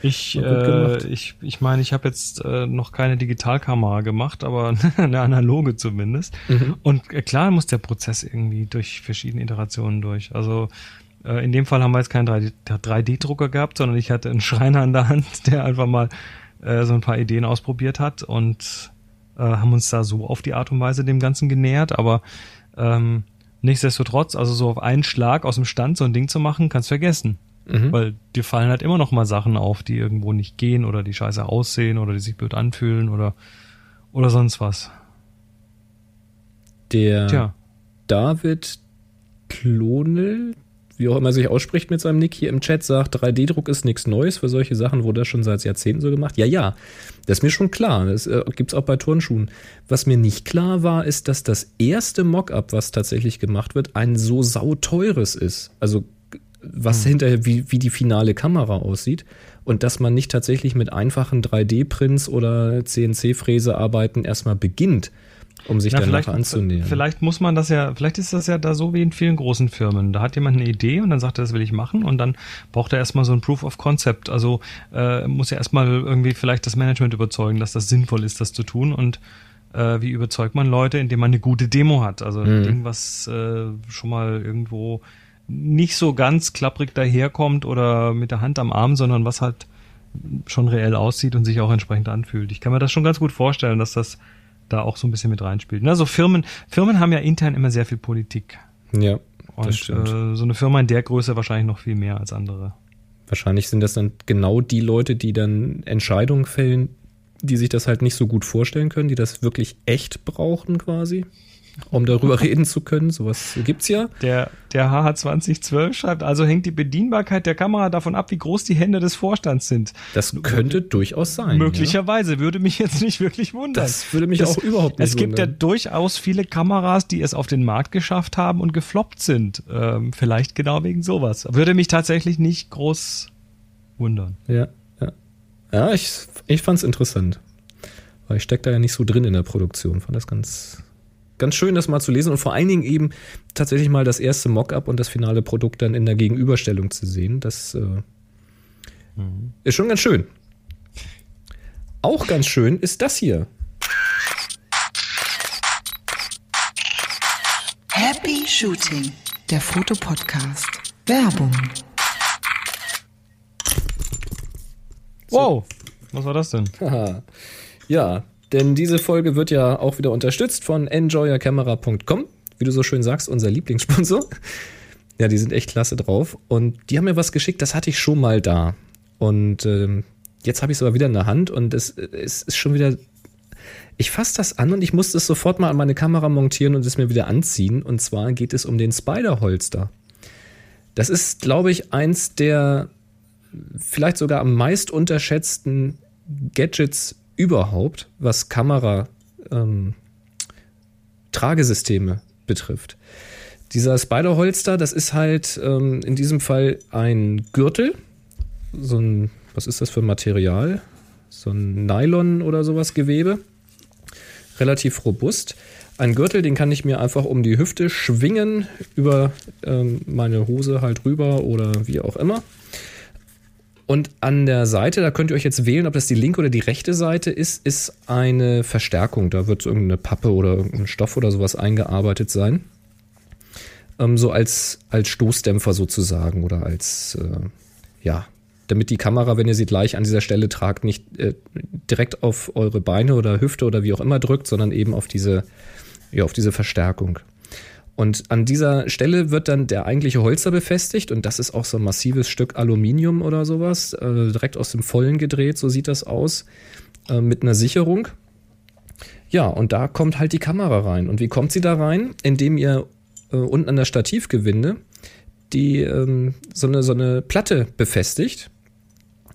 Ich, äh, gemacht. ich, ich meine, ich habe jetzt äh, noch keine Digitalkamera gemacht, aber eine analoge zumindest. Mhm. Und äh, klar muss der Prozess irgendwie durch verschiedene Iterationen durch. Also äh, in dem Fall haben wir jetzt keinen 3D 3D-Drucker gehabt, sondern ich hatte einen Schreiner an der Hand, der einfach mal äh, so ein paar Ideen ausprobiert hat und äh, haben uns da so auf die Art und Weise dem Ganzen genähert. Aber ähm, nichtsdestotrotz, also so auf einen Schlag aus dem Stand so ein Ding zu machen, kannst vergessen. Mhm. Weil dir fallen halt immer noch mal Sachen auf, die irgendwo nicht gehen oder die scheiße aussehen oder die sich blöd anfühlen oder, oder sonst was. Der Tja. David Klonel, wie auch immer er sich ausspricht mit seinem Nick hier im Chat, sagt, 3D-Druck ist nichts Neues. Für solche Sachen wurde das schon seit Jahrzehnten so gemacht. Ja, ja, das ist mir schon klar. Das äh, gibt's auch bei Turnschuhen. Was mir nicht klar war, ist, dass das erste Mockup, was tatsächlich gemacht wird, ein so sauteures ist. Also was hinterher, wie, wie die finale Kamera aussieht. Und dass man nicht tatsächlich mit einfachen 3D-Prints oder CNC-Fräse-Arbeiten erstmal beginnt, um sich Ja, dann vielleicht, nachher anzunähern. vielleicht muss man das ja, vielleicht ist das ja da so wie in vielen großen Firmen. Da hat jemand eine Idee und dann sagt er, das will ich machen und dann braucht er erstmal so ein Proof of Concept. Also äh, muss er erstmal irgendwie vielleicht das Management überzeugen, dass das sinnvoll ist, das zu tun und äh, wie überzeugt man Leute, indem man eine gute Demo hat. Also ein Mhm. Ding, was äh, schon mal irgendwo nicht so ganz klapprig daherkommt oder mit der Hand am Arm, sondern was halt schon reell aussieht und sich auch entsprechend anfühlt. Ich kann mir das schon ganz gut vorstellen, dass das da auch so ein bisschen mit reinspielt. Also Firmen, Firmen haben ja intern immer sehr viel Politik. ja, das Und stimmt. äh, so eine Firma in der Größe wahrscheinlich noch viel mehr als andere. Wahrscheinlich sind das dann genau die Leute, die dann Entscheidungen fällen, die sich das halt nicht so gut vorstellen können, die das wirklich echt brauchen quasi, um darüber reden zu können. Sowas gibt's ja. Der, der HH2012 schreibt, also hängt die Bedienbarkeit der Kamera davon ab, wie groß die Hände des Vorstands sind. Das könnte durchaus sein. Möglicherweise, würde mich jetzt nicht wirklich Ja? wundern. Das würde mich auch überhaupt nicht Es gibt ja wundern. durchaus viele Kameras, die es auf den Markt geschafft haben und gefloppt sind. Ähm, vielleicht genau wegen sowas. Würde mich tatsächlich nicht groß wundern. Ja, ja. Ja, ich, ich fand's interessant. Weil ich steck da ja nicht so drin in der Produktion. Fand das ganz, ganz schön, das mal zu lesen und vor allen Dingen eben tatsächlich mal das erste Mockup und das finale Produkt dann in der Gegenüberstellung zu sehen. Das äh, ist schon ganz schön. Auch ganz schön ist das hier. Happy Shooting, der Fotopodcast. Werbung. Wow, was war das denn? Ja, denn diese Folge wird ja auch wieder unterstützt von enjoyercamera.com, wie du so schön sagst, unser Lieblingssponsor. Ja, die sind echt klasse drauf. Und die haben mir was geschickt, das hatte ich schon mal da. Und ähm, jetzt habe ich es aber wieder in der Hand und es, es ist schon wieder. Ich fasse das an und ich musste es sofort mal an meine Kamera montieren und es mir wieder anziehen. Und zwar geht es um den Spider-Holster. Das ist, glaube ich, eins der vielleicht sogar am meist unterschätzten Gadgets überhaupt, was Kamera ähm, Tragesysteme betrifft. Dieser Spider-Holster, das ist halt ähm, in diesem Fall ein Gürtel, so ein, was ist das für ein Material? So ein Nylon oder sowas Gewebe, relativ robust. Ein Gürtel, den kann ich mir einfach um die Hüfte schwingen, über ähm, meine Hose halt rüber oder wie auch immer. Und an der Seite, da könnt ihr euch jetzt wählen, ob das die linke oder die rechte Seite ist, ist eine Verstärkung. Da wird irgendeine Pappe oder irgendein Stoff oder sowas eingearbeitet sein. Ähm, so als, als Stoßdämpfer sozusagen oder als, äh, ja, damit die Kamera, wenn ihr sie gleich an dieser Stelle tragt, nicht äh, direkt auf eure Beine oder Hüfte oder wie auch immer drückt, sondern eben auf diese ja, auf diese Verstärkung. Und an dieser Stelle wird dann der eigentliche Holzer befestigt und das ist auch so ein massives Stück Aluminium oder sowas, äh, direkt aus dem Vollen gedreht, so sieht das aus, äh, mit einer Sicherung. Ja, und da kommt halt die Kamera rein. Und wie kommt sie da rein? Indem ihr äh, unten an der Stativgewinde die ähm, so, eine, so eine Platte befestigt.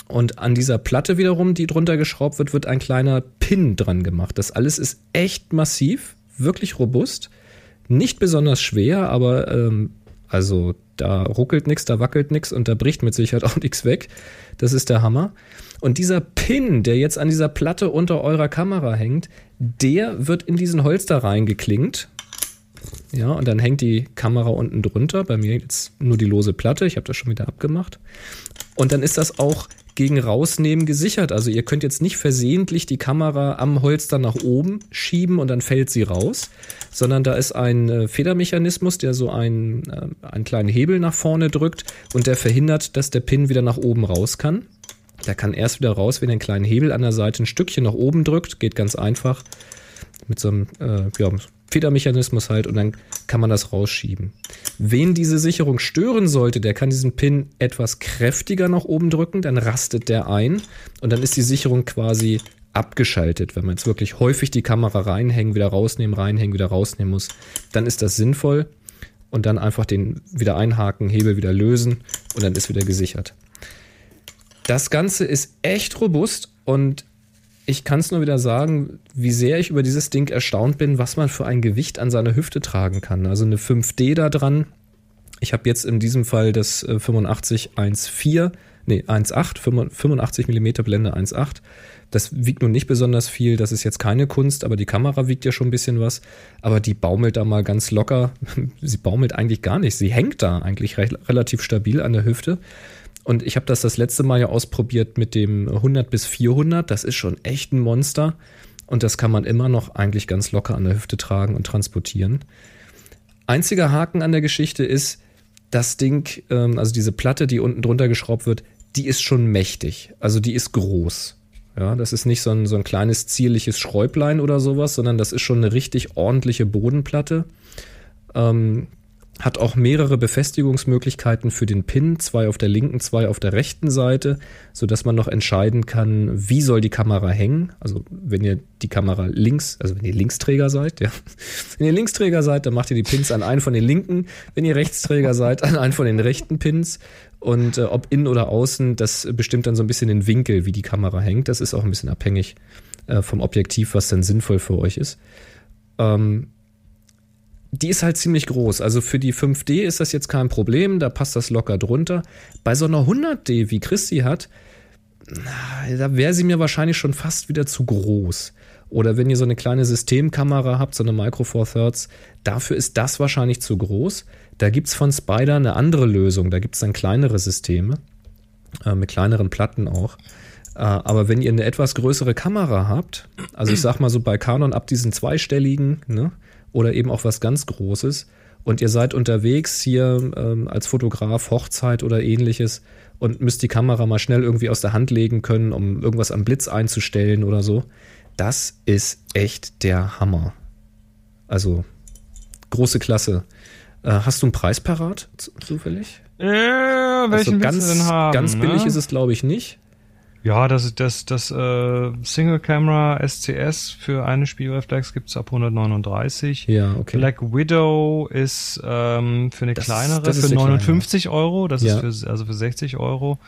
Und an dieser Platte wiederum, die drunter geschraubt wird, wird ein kleiner Pin dran gemacht. Das alles ist echt massiv wirklich robust. Nicht besonders schwer, aber ähm, also da ruckelt nichts, da wackelt nichts und da bricht mit Sicherheit auch nichts weg. Das ist der Hammer. Und dieser Pin, der jetzt an dieser Platte unter eurer Kamera hängt, der wird in diesen Holster reingeklingt. Ja, und dann hängt die Kamera unten drunter. Bei mir jetzt nur die lose Platte. Ich habe das schon wieder abgemacht. Und dann ist das auch gegen Rausnehmen gesichert. Also ihr könnt jetzt nicht versehentlich die Kamera am Holster nach oben schieben und dann fällt sie raus, sondern da ist ein äh, Federmechanismus, der so einen, äh, einen kleinen Hebel nach vorne drückt und der verhindert, dass der Pin wieder nach oben raus kann. Der kann erst wieder raus, wenn ihr einen kleinen Hebel an der Seite ein Stückchen nach oben drückt. Geht ganz einfach. Mit so einem äh, ja, Federmechanismus halt und dann kann man das rausschieben. Wen diese Sicherung stören sollte, der kann diesen Pin etwas kräftiger nach oben drücken, dann rastet der ein und dann ist die Sicherung quasi abgeschaltet. Wenn man jetzt wirklich häufig die Kamera reinhängen, wieder rausnehmen, reinhängen, wieder rausnehmen muss, dann ist das sinnvoll und dann einfach den wieder einhaken, Hebel wieder lösen und dann ist wieder gesichert. Das Ganze ist echt robust und ich kann es nur wieder sagen, wie sehr ich über dieses Ding erstaunt bin, was man für ein Gewicht an seiner Hüfte tragen kann. Also eine 5D da dran. Ich habe jetzt in diesem Fall das 85 1.4, nee 1.8, 85 mm Blende 1.8. Das wiegt nun nicht besonders viel, das ist jetzt keine Kunst, aber die Kamera wiegt ja schon ein bisschen was. Aber die baumelt da mal ganz locker. Sie baumelt eigentlich gar nicht. Sie hängt da eigentlich relativ stabil an der Hüfte. Und ich habe das das letzte Mal ja ausprobiert mit dem 100 bis 400. Das ist schon echt ein Monster. Und das kann man immer noch eigentlich ganz locker an der Hüfte tragen und transportieren. Einziger Haken an der Geschichte ist, das Ding, ähm, also diese Platte, die unten drunter geschraubt wird, die ist schon mächtig. Also die ist groß. Ja, das ist nicht so ein, so ein kleines zierliches Schräublein oder sowas, sondern das ist schon eine richtig ordentliche Bodenplatte. Ähm, hat auch mehrere Befestigungsmöglichkeiten für den Pin, zwei auf der linken, zwei auf der rechten Seite, so dass man noch entscheiden kann, wie soll die Kamera hängen. Also wenn ihr die Kamera links, also wenn ihr Linksträger seid, ja, wenn ihr Linksträger seid, dann macht ihr die Pins an einen von den linken, wenn ihr Rechtsträger seid, an einen von den rechten Pins. Und äh, ob innen oder außen, das bestimmt dann so ein bisschen den Winkel, wie die Kamera hängt. Das ist auch ein bisschen abhängig äh, vom Objektiv, was dann sinnvoll für euch ist. Ähm, die ist halt ziemlich groß. Also für die 5D ist das jetzt kein Problem, da passt das locker drunter. Bei so einer 100D, wie Christi hat, da wäre sie mir wahrscheinlich schon fast wieder zu groß. Oder wenn ihr so eine kleine Systemkamera habt, so eine Micro Four Thirds, dafür ist das wahrscheinlich zu groß. Da gibt es von Spider eine andere Lösung. Da gibt es dann kleinere Systeme, äh, mit kleineren Platten auch. Äh, aber wenn ihr eine etwas größere Kamera habt, also ich sag mal so bei Canon ab diesen zweistelligen, ne, oder eben auch was ganz Großes und ihr seid unterwegs hier ähm, als Fotograf, Hochzeit oder ähnliches und müsst die Kamera mal schnell irgendwie aus der Hand legen können, um irgendwas am Blitz einzustellen oder so. Das ist echt der Hammer. Also große Klasse. Äh, hast du einen Preis parat, zufällig? Ja, welchen also ganz, haben, ganz billig ne? ist es, glaube ich, nicht. Ja, das, das, das äh, Single Camera SCS für eine Spielreflex gibt's ab 139. Ja, okay. Black Widow ist ähm, für eine Das- kleinere das für eine 59 Euro. Das Ja. ist für, also für 60 Euro.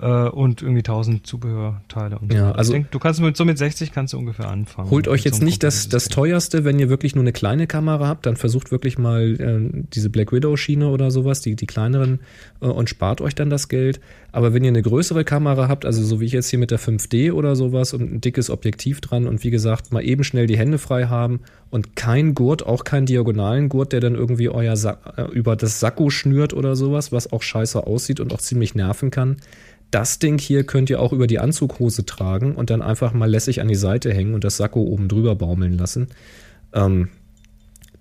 Äh, und irgendwie 1000 Zubehörteile und so. Ja, also ich denk, du kannst mit so mit 60 kannst du ungefähr anfangen. Holt euch so jetzt einem nicht das, das teuerste, wenn ihr wirklich nur eine kleine Kamera habt, dann versucht wirklich mal äh, diese Black Widow Schiene oder sowas, die, die kleineren, äh, und spart euch dann das Geld. Aber wenn ihr eine größere Kamera habt, also so wie ich jetzt hier mit der 5D oder sowas und ein dickes Objektiv dran und wie gesagt, mal eben schnell die Hände frei haben und kein Gurt, auch keinen diagonalen Gurt, der dann irgendwie euer Sa äh, über das Sakko schnürt oder sowas, was auch scheiße aussieht und auch ziemlich nerven kann. Das Ding hier könnt ihr auch über die Anzughose tragen und dann einfach mal lässig an die Seite hängen und das Sakko oben drüber baumeln lassen. Ähm,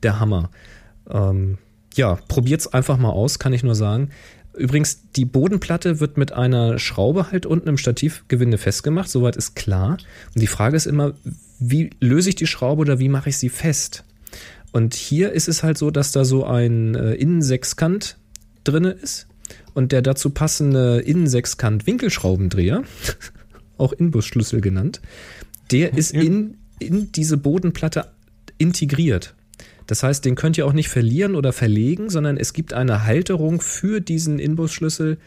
der Hammer. Ähm, ja, probiert's einfach mal aus, kann ich nur sagen. Übrigens, die Bodenplatte wird mit einer Schraube halt unten im Stativgewinde festgemacht, soweit ist klar. Und die Frage ist immer, wie löse ich die Schraube oder wie mache ich sie fest? Und hier ist es halt so, dass da so ein äh, Innensechskant drinne ist und der dazu passende Innensechskant-Winkelschraubendreher, auch Inbusschlüssel genannt, der ist in, in diese Bodenplatte integriert. Das heißt, den könnt ihr auch nicht verlieren oder verlegen, sondern es gibt eine Halterung für diesen Inbusschlüssel,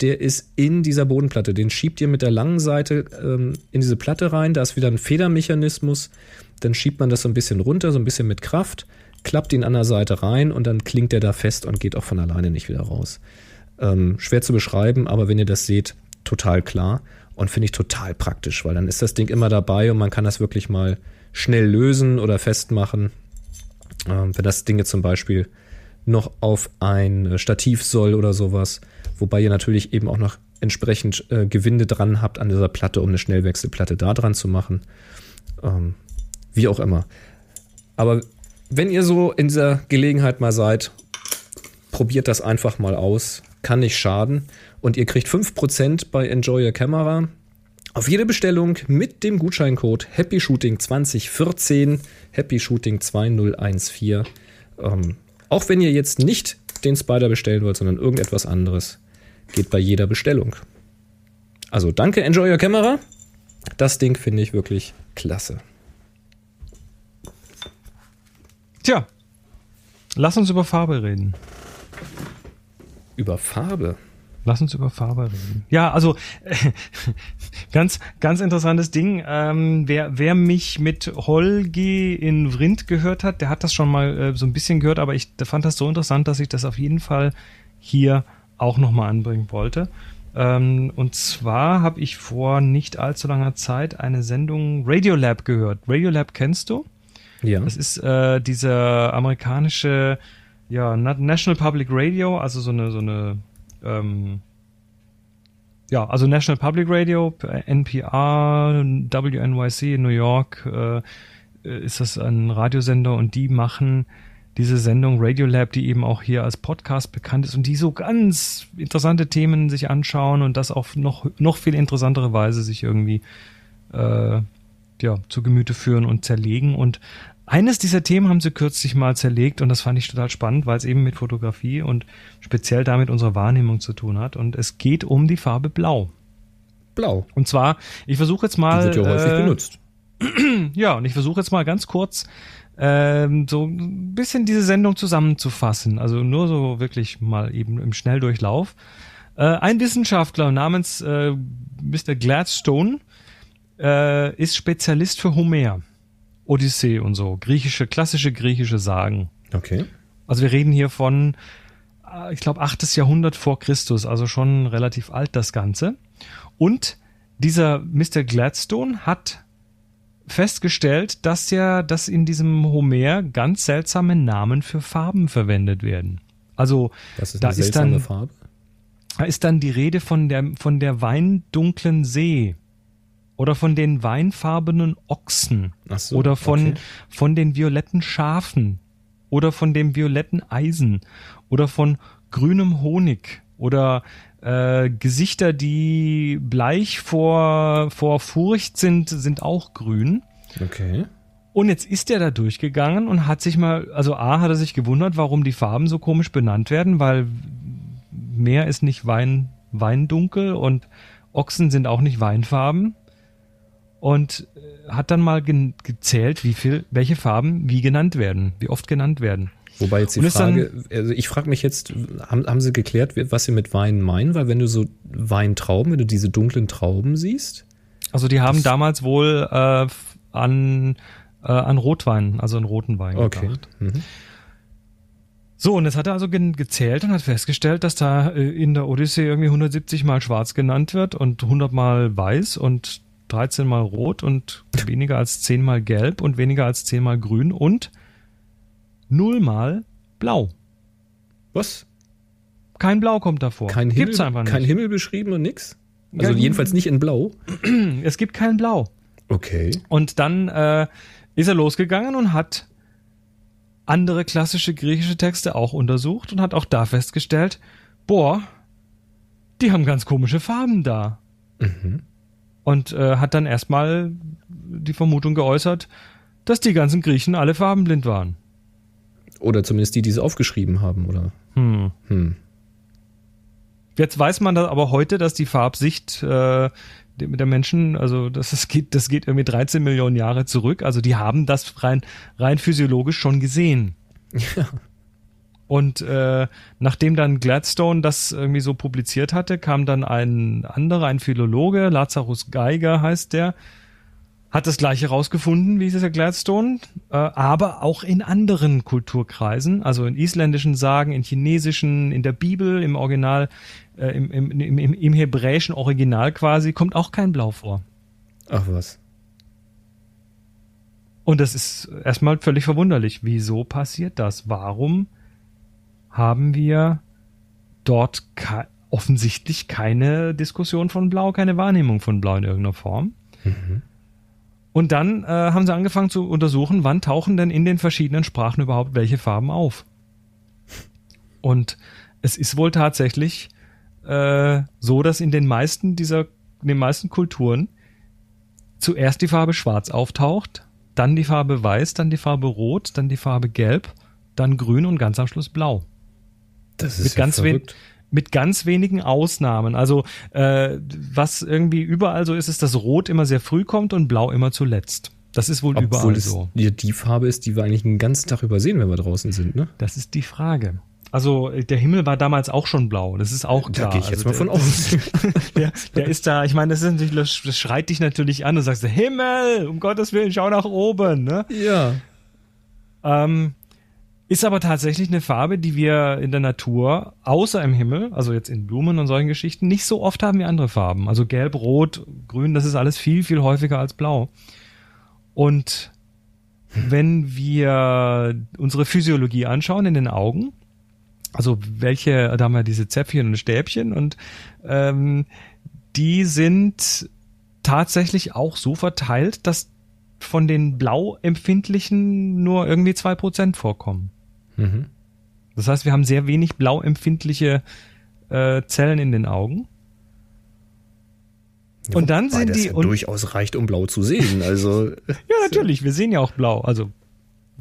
der ist in dieser Bodenplatte. Den schiebt ihr mit der langen Seite ähm, in diese Platte rein. Da ist wieder ein Federmechanismus. Dann schiebt man das so ein bisschen runter, so ein bisschen mit Kraft, klappt ihn an der Seite rein und dann klingt er da fest und geht auch von alleine nicht wieder raus. Ähm, schwer zu beschreiben, aber wenn ihr das seht, total klar und finde ich total praktisch, weil dann ist das Ding immer dabei und man kann das wirklich mal schnell lösen oder festmachen. Ähm, wenn das Ding jetzt zum Beispiel noch auf ein Stativ soll oder sowas, wobei ihr natürlich eben auch noch entsprechend äh, Gewinde dran habt an dieser Platte, um eine Schnellwechselplatte da dran zu machen. Ähm, wie auch immer. Aber wenn ihr so in dieser Gelegenheit mal seid, probiert das einfach mal aus. Kann nicht schaden. Und ihr kriegt 5% bei Enjoy Your Camera. Auf jede Bestellung mit dem Gutscheincode Happy Shooting 2014, Happy Shooting 2014. Ähm, auch wenn ihr jetzt nicht den Spider bestellen wollt, sondern irgendetwas anderes, geht bei jeder Bestellung. Also danke, Enjoy Your Camera. Das Ding finde ich wirklich klasse. Tja, lass uns über Farbe reden. Über Farbe. Lass uns über Farbe reden. Ja, also ganz, ganz interessantes Ding. Ähm, wer, wer mich mit Holgi in Vrind gehört hat, der hat das schon mal äh, so ein bisschen gehört, aber ich fand das so interessant, dass ich das auf jeden Fall hier auch nochmal anbringen wollte. Ähm, und zwar habe ich vor nicht allzu langer Zeit eine Sendung Radiolab gehört. Radiolab kennst du? Ja. Das ist äh, dieser amerikanische ja, Na- National Public Radio, also so eine, so eine ähm, ja, also National Public Radio, NPR, WNYC in New York äh, ist das ein Radiosender und die machen diese Sendung Radiolab, die eben auch hier als Podcast bekannt ist und die so ganz interessante Themen sich anschauen und das auf noch, noch viel interessantere Weise sich irgendwie äh, ja, zu Gemüte führen und zerlegen. Und eines dieser Themen haben sie kürzlich mal zerlegt und das fand ich total spannend, weil es eben mit Fotografie und speziell damit unserer Wahrnehmung zu tun hat. Und es geht um die Farbe Blau. Blau. Und zwar, ich versuche jetzt Die mal. wird ja häufig äh, benutzt. ja, und ich versuche jetzt mal ganz kurz ähm, so ein bisschen diese Sendung zusammenzufassen. Also nur so wirklich mal eben im Schnelldurchlauf. Äh, ein Wissenschaftler namens äh, Mr. Gladstone äh, ist Spezialist für Homer, Odyssee und so, griechische, klassische griechische Sagen. Okay. Also wir reden hier von, äh, ich glaube, 8. Jahrhundert vor Christus, also schon relativ alt das Ganze. Und dieser Mr. Gladstone hat festgestellt, dass ja, dass in diesem Homer ganz seltsame Namen für Farben verwendet werden. Also Das ist da eine ist dann Farbe. da ist dann die Rede von der von der weindunklen See oder von den weinfarbenen Ochsen so, oder von okay. von den violetten Schafen oder von dem violetten Eisen oder von grünem Honig oder äh, Gesichter, die bleich vor vor Furcht sind, sind auch grün. Okay. Und jetzt ist er da durchgegangen und hat sich mal, also A hat er sich gewundert, warum die Farben so komisch benannt werden, weil Meer ist nicht Wein, Weindunkel und Ochsen sind auch nicht Weinfarben. Und äh, hat dann mal gen- gezählt, wie viel, welche Farben wie genannt werden, wie oft genannt werden. Wobei jetzt die Frage, also ich frage mich jetzt, haben, haben sie geklärt, was sie mit Wein meinen? Weil wenn du so Weintrauben, wenn du diese dunklen Trauben siehst, Also die haben damals wohl äh, an, äh, an Rotwein, also an roten Wein okay. gedacht. Mhm. So, und jetzt hat er also gezählt und hat festgestellt, dass da äh, in der Odyssee irgendwie 170 mal schwarz genannt wird und 100 mal weiß und 13 mal rot und weniger als 10 mal gelb und weniger als 10 mal grün und 0 mal blau. Was? Kein Blau kommt davor. Kein Himmel, Gibt's einfach nicht. kein Himmel beschrieben und nix? Also Ja, jedenfalls nicht in Blau. Es gibt kein Blau. Okay. Und dann äh, ist er losgegangen und hat andere klassische griechische Texte auch untersucht und hat auch da festgestellt, boah, die haben ganz komische Farben da. Und äh, hat dann erstmal die Vermutung geäußert, dass die ganzen Griechen alle farbenblind waren. Oder zumindest die, die es aufgeschrieben haben, oder? Hm. Hm. Jetzt weiß man da aber heute, dass die Farbsicht äh, der der Menschen, also das, das geht, das geht irgendwie 13 Millionen Jahre zurück. Also die haben das rein, rein physiologisch schon gesehen. Und äh, nachdem dann Gladstone das irgendwie so publiziert hatte, kam dann ein anderer, ein Philologe, Lazarus Geiger heißt der, hat das gleiche rausgefunden wie dieser Gladstone, äh, aber auch in anderen Kulturkreisen, also in isländischen Sagen, in chinesischen, in der Bibel, im Original, äh, im, im, im, im hebräischen Original quasi, kommt auch kein Blau vor. Ach was. Und das ist erstmal völlig verwunderlich. Wieso passiert das? Warum haben wir dort offensichtlich keine Diskussion von Blau, keine Wahrnehmung von Blau in irgendeiner Form? Und dann äh, haben sie angefangen zu untersuchen, wann tauchen denn in den verschiedenen Sprachen überhaupt welche Farben auf. Und es ist wohl tatsächlich äh, so, dass in den meisten dieser, in den meisten Kulturen zuerst die Farbe Schwarz auftaucht, dann die Farbe Weiß, dann die Farbe Rot, dann die Farbe Gelb, dann Grün und ganz am Schluss Blau. Das ist Mit ja ganz, verrückt. mit ganz wenigen Ausnahmen. Also äh, was irgendwie überall so ist, ist, dass Rot immer sehr früh kommt und Blau immer zuletzt. Das ist wohl Obwohl überall es so. die, die Farbe ist, die wir eigentlich den ganzen Tag übersehen, wenn wir draußen sind, ne? Das ist die Frage. Also äh, der Himmel war damals auch schon blau, das ist auch Da klar. gehe ich jetzt also mal der, von aus. Der, der ist da, ich meine, das, ist natürlich, das schreit dich natürlich an und sagst, Himmel, um Gottes Willen, schau nach oben. Ne? ja. Ähm, ist aber tatsächlich eine Farbe, die wir in der Natur, außer im Himmel, also jetzt in Blumen und solchen Geschichten, nicht so oft haben wie andere Farben. Also gelb, rot, grün, das ist alles viel, viel häufiger als blau. Und wenn wir unsere Physiologie anschauen in den Augen, also welche, da haben wir diese Zäpfchen und Stäbchen und ähm, die sind tatsächlich auch so verteilt, dass von den Blauempfindlichen nur irgendwie zwei Prozent vorkommen. Mhm. Das heißt, wir haben sehr wenig blauempfindliche äh, Zellen in den Augen. Und dann sind die ja und- durchaus reicht, um blau zu sehen. Also Ja, natürlich, wir sehen ja auch blau. Also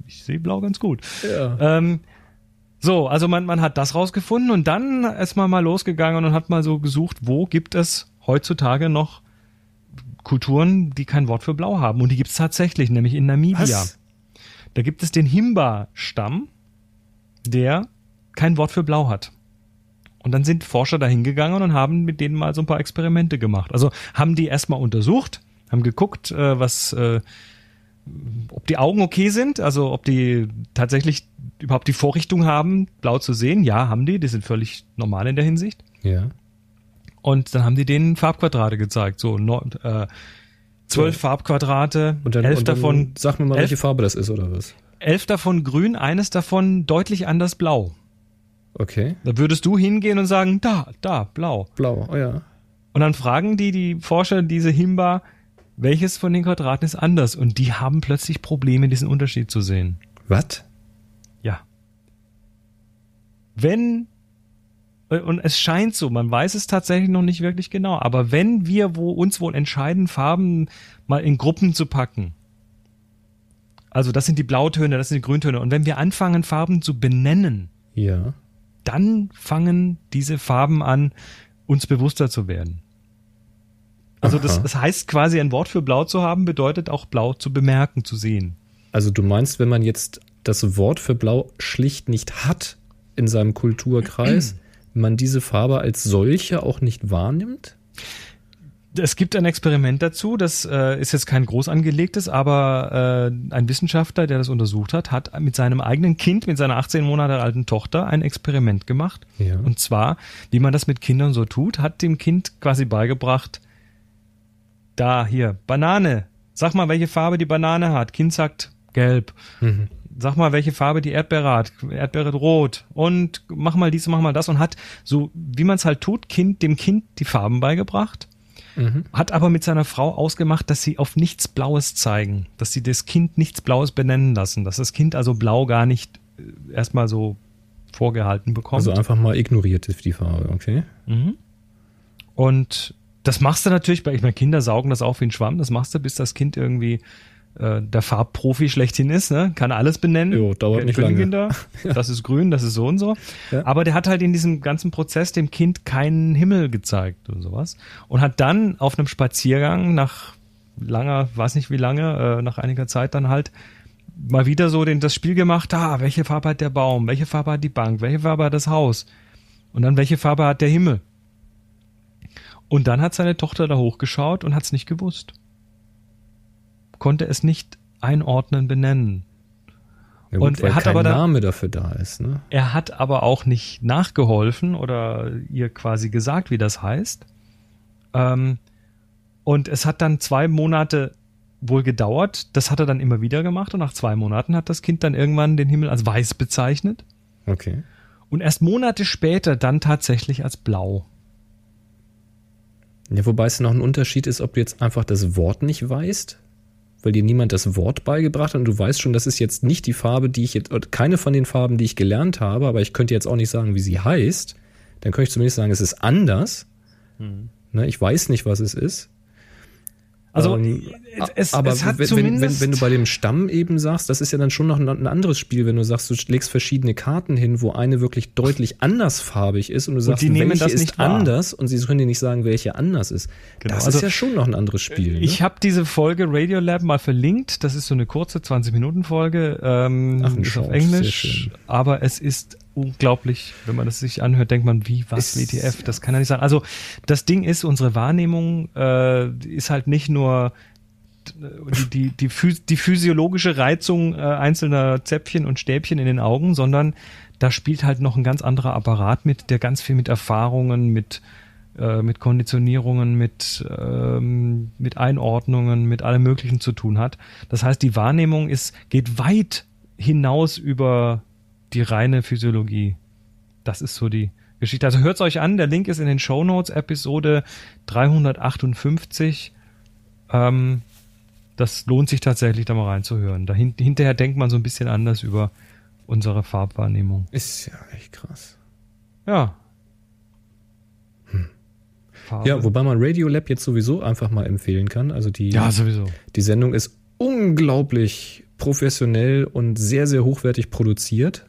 ich sehe blau ganz gut. ja. Ähm, so, also man, man hat das rausgefunden und dann ist man mal losgegangen und hat mal so gesucht, wo gibt es heutzutage noch Kulturen, die kein Wort für blau haben. Und die gibt es tatsächlich, nämlich in Namibia. Was? Da gibt es den Himba-Stamm, der kein Wort für blau hat. Und dann sind Forscher da hingegangen und haben mit denen mal so ein paar Experimente gemacht. Also haben die erstmal untersucht, haben geguckt, äh, was, äh, ob die Augen okay sind, also ob die tatsächlich überhaupt die Vorrichtung haben, blau zu sehen. Ja, haben die, die sind völlig normal in der Hinsicht. Ja. Und dann haben die denen Farbquadrate gezeigt, so äh, zwölf. Farbquadrate, Und dann, elf und dann davon, sag mir mal, elf- welche Farbe das ist oder was? Elf davon grün, eines davon deutlich anders blau. Okay. Da würdest du hingehen und sagen, da, da, blau. Blau. Oh ja. Und dann fragen die, die Forscher, diese Himba, welches von den Quadraten ist anders? Und die haben plötzlich Probleme, diesen Unterschied zu sehen. Was? Ja. Wenn, äh, und es scheint so, man weiß es tatsächlich noch nicht wirklich genau, aber wenn wir wo uns wohl entscheiden, Farben mal in Gruppen zu packen, also das sind die Blautöne, das sind die Grüntöne, und wenn wir anfangen, Farben zu benennen, Ja. dann fangen diese Farben an, uns bewusster zu werden. Also das, das heißt quasi, ein Wort für blau zu haben, bedeutet auch blau zu bemerken, zu sehen. Also du meinst, wenn man jetzt das Wort für Blau schlicht nicht hat in seinem Kulturkreis, man diese Farbe als solche auch nicht wahrnimmt? Es gibt ein Experiment dazu, das äh, ist jetzt kein groß angelegtes, aber äh, ein Wissenschaftler, der das untersucht hat, hat mit seinem eigenen Kind, mit seiner 18 Monate alten Tochter ein Experiment gemacht. Ja. Und zwar, wie man das mit Kindern so tut, hat dem Kind quasi beigebracht, da hier, Banane. Sag mal, welche Farbe die Banane hat. Kind sagt gelb. Mhm. Sag mal, welche Farbe die Erdbeere hat. Erdbeere rot. Und mach mal dies, mach mal das. Und hat so, wie man es halt tut, Kind, dem Kind die Farben beigebracht. Hat aber mit seiner Frau ausgemacht, dass sie auf nichts Blaues zeigen. Dass sie das Kind nichts Blaues benennen lassen. Dass das Kind also blau gar nicht äh, erstmal so vorgehalten bekommt. Also einfach mal ignoriert die Farbe, okay? Und das machst du natürlich, bei ich meine, Kinder saugen das auf wie ein Schwamm, das machst du, bis das Kind irgendwie äh, der Farbprofi schlechthin ist, ne? Kann alles benennen. Jo, dauert nicht lange. Da, das ist grün, das ist so und so. Ja. Aber der hat halt in diesem ganzen Prozess dem Kind keinen Himmel gezeigt und sowas. Und hat dann auf einem Spaziergang nach langer, weiß nicht wie lange, äh, nach einiger Zeit dann halt mal wieder so den, das Spiel gemacht, ah, welche Farbe hat der Baum, welche Farbe hat die Bank, welche Farbe hat das Haus und dann welche Farbe hat der Himmel. Und dann hat seine Tochter da hochgeschaut und hat es nicht gewusst. Konnte es nicht einordnen, benennen. Ja, gut, Und er hat aber da- Name dafür da ist, ne? Er hat aber auch nicht nachgeholfen oder ihr quasi gesagt, wie das heißt. Ähm, und es hat dann zwei Monate wohl gedauert. Das hat er dann immer wieder gemacht und nach zwei Monaten hat das Kind dann irgendwann den Himmel als weiß bezeichnet Okay. und erst Monate später dann tatsächlich als blau. Ja, wobei es noch ein Unterschied ist, ob du jetzt einfach das Wort nicht weißt, weil dir niemand das Wort beigebracht hat und du weißt schon, das ist jetzt nicht die Farbe, die ich jetzt, oder keine von den Farben, die ich gelernt habe, aber ich könnte jetzt auch nicht sagen, wie sie heißt. Dann könnte ich zumindest sagen, es ist anders. Hm. Ne, ich weiß nicht, was es ist. Also Ähm, es, aber es hat wenn, wenn, wenn, zumindest wenn du bei dem Stamm eben sagst, das ist ja dann schon noch ein, ein anderes Spiel, wenn du sagst, du legst verschiedene Karten hin, wo eine wirklich deutlich andersfarbig ist und du sagst, die nehmen welche das ist nicht wahr. anders und sie können dir nicht sagen, welche anders ist. Genau, Das also, ist ja schon noch ein anderes Spiel. Ne? Ich habe diese Folge Radiolab mal verlinkt. Das ist so eine kurze 20-Minuten-Folge. Ähm, Ach, ist auf Short, sehr Englisch. Aber es ist unglaublich, wenn man das sich anhört, denkt man, wie, was, Ist- WTF? Das kann ja nicht sein. Also das Ding ist, unsere Wahrnehmung äh, ist halt nicht nur die, die, die, die physiologische Reizung äh, einzelner Zäpfchen und Stäbchen in den Augen, sondern da spielt halt noch ein ganz anderer Apparat mit, der ganz viel mit Erfahrungen, mit, äh, mit Konditionierungen, mit, ähm, mit Einordnungen, mit allem Möglichen zu tun hat. Das heißt, die Wahrnehmung ist, geht weit hinaus über die reine Physiologie. Das ist so die Geschichte. Also hört's euch an, der Link ist in den Show Notes, Episode 358. Ähm, das lohnt sich tatsächlich, da mal reinzuhören. Dahin, hinterher denkt man so ein bisschen anders über unsere Farbwahrnehmung. Ist ja echt krass. Ja. Farbe. Ja, wobei man Radiolab jetzt sowieso einfach mal empfehlen kann. Also die, ja, sowieso. die Sendung ist unglaublich professionell und sehr, sehr hochwertig produziert.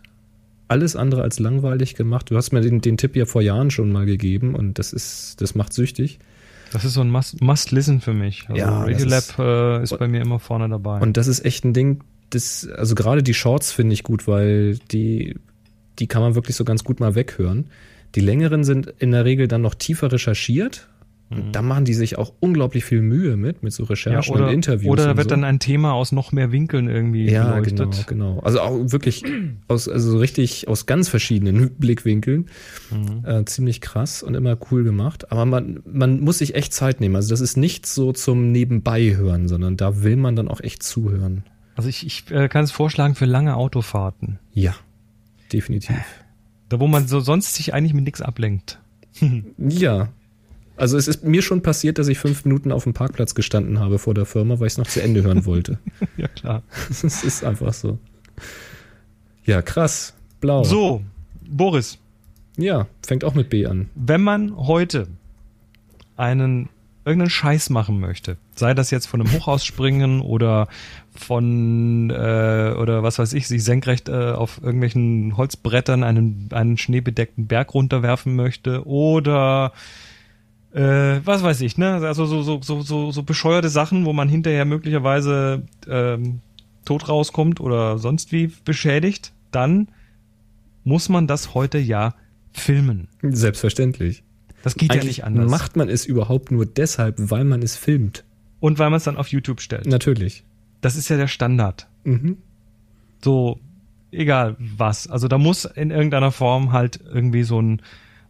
Alles andere als langweilig gemacht. Du hast mir den, den Tipp ja vor Jahren schon mal gegeben und das ist, das macht süchtig. Das ist so ein Must- Must-Listen für mich. Also Ja, Radiolab ist- äh, ist bei mir immer vorne dabei. Und das ist echt ein Ding, das, also gerade die Shorts finde ich gut, weil die, die kann man wirklich so ganz gut mal weghören. Die längeren sind in der Regel dann noch tiefer recherchiert. Und da machen die sich auch unglaublich viel Mühe mit, mit so ja, Recherchen oder und Interviews. oder und wird so. dann ein Thema aus noch mehr Winkeln irgendwie Ja, beleuchtet. genau, genau. Also auch wirklich aus, also richtig aus ganz verschiedenen Blickwinkeln. Mhm. Äh, ziemlich krass und immer cool gemacht. Aber man, man muss sich echt Zeit nehmen. Also das ist nicht so zum Nebenbei hören, sondern da will man dann auch echt zuhören. Also ich, ich äh, kann es vorschlagen für lange Autofahrten. Ja, definitiv. Da wo man so sonst sich eigentlich mit nichts ablenkt. Ja. Also es ist mir schon passiert, dass ich fünf Minuten auf dem Parkplatz gestanden habe vor der Firma, weil ich es noch zu Ende hören wollte. ja, klar. Es ist einfach so. Ja, krass. Blau. So, Boris, Ja, fängt auch mit B an. wenn man heute einen irgendeinen Scheiß machen möchte, sei das jetzt von einem Hochhaus springen oder von äh, oder was weiß ich, sich senkrecht äh, auf irgendwelchen Holzbrettern einen, einen schneebedeckten Berg runterwerfen möchte oder äh, was weiß ich, ne? Also so, so, so, so, so bescheuerte Sachen, wo man hinterher möglicherweise ähm, tot rauskommt oder sonst wie beschädigt, dann muss man das heute ja filmen. Selbstverständlich. Das geht ja Eigentlich nicht anders. macht man es überhaupt nur deshalb, weil man es filmt. Und weil man es dann auf YouTube stellt. Natürlich. Das ist ja der Standard. Mhm. So, egal was. Also da muss in irgendeiner Form halt irgendwie so ein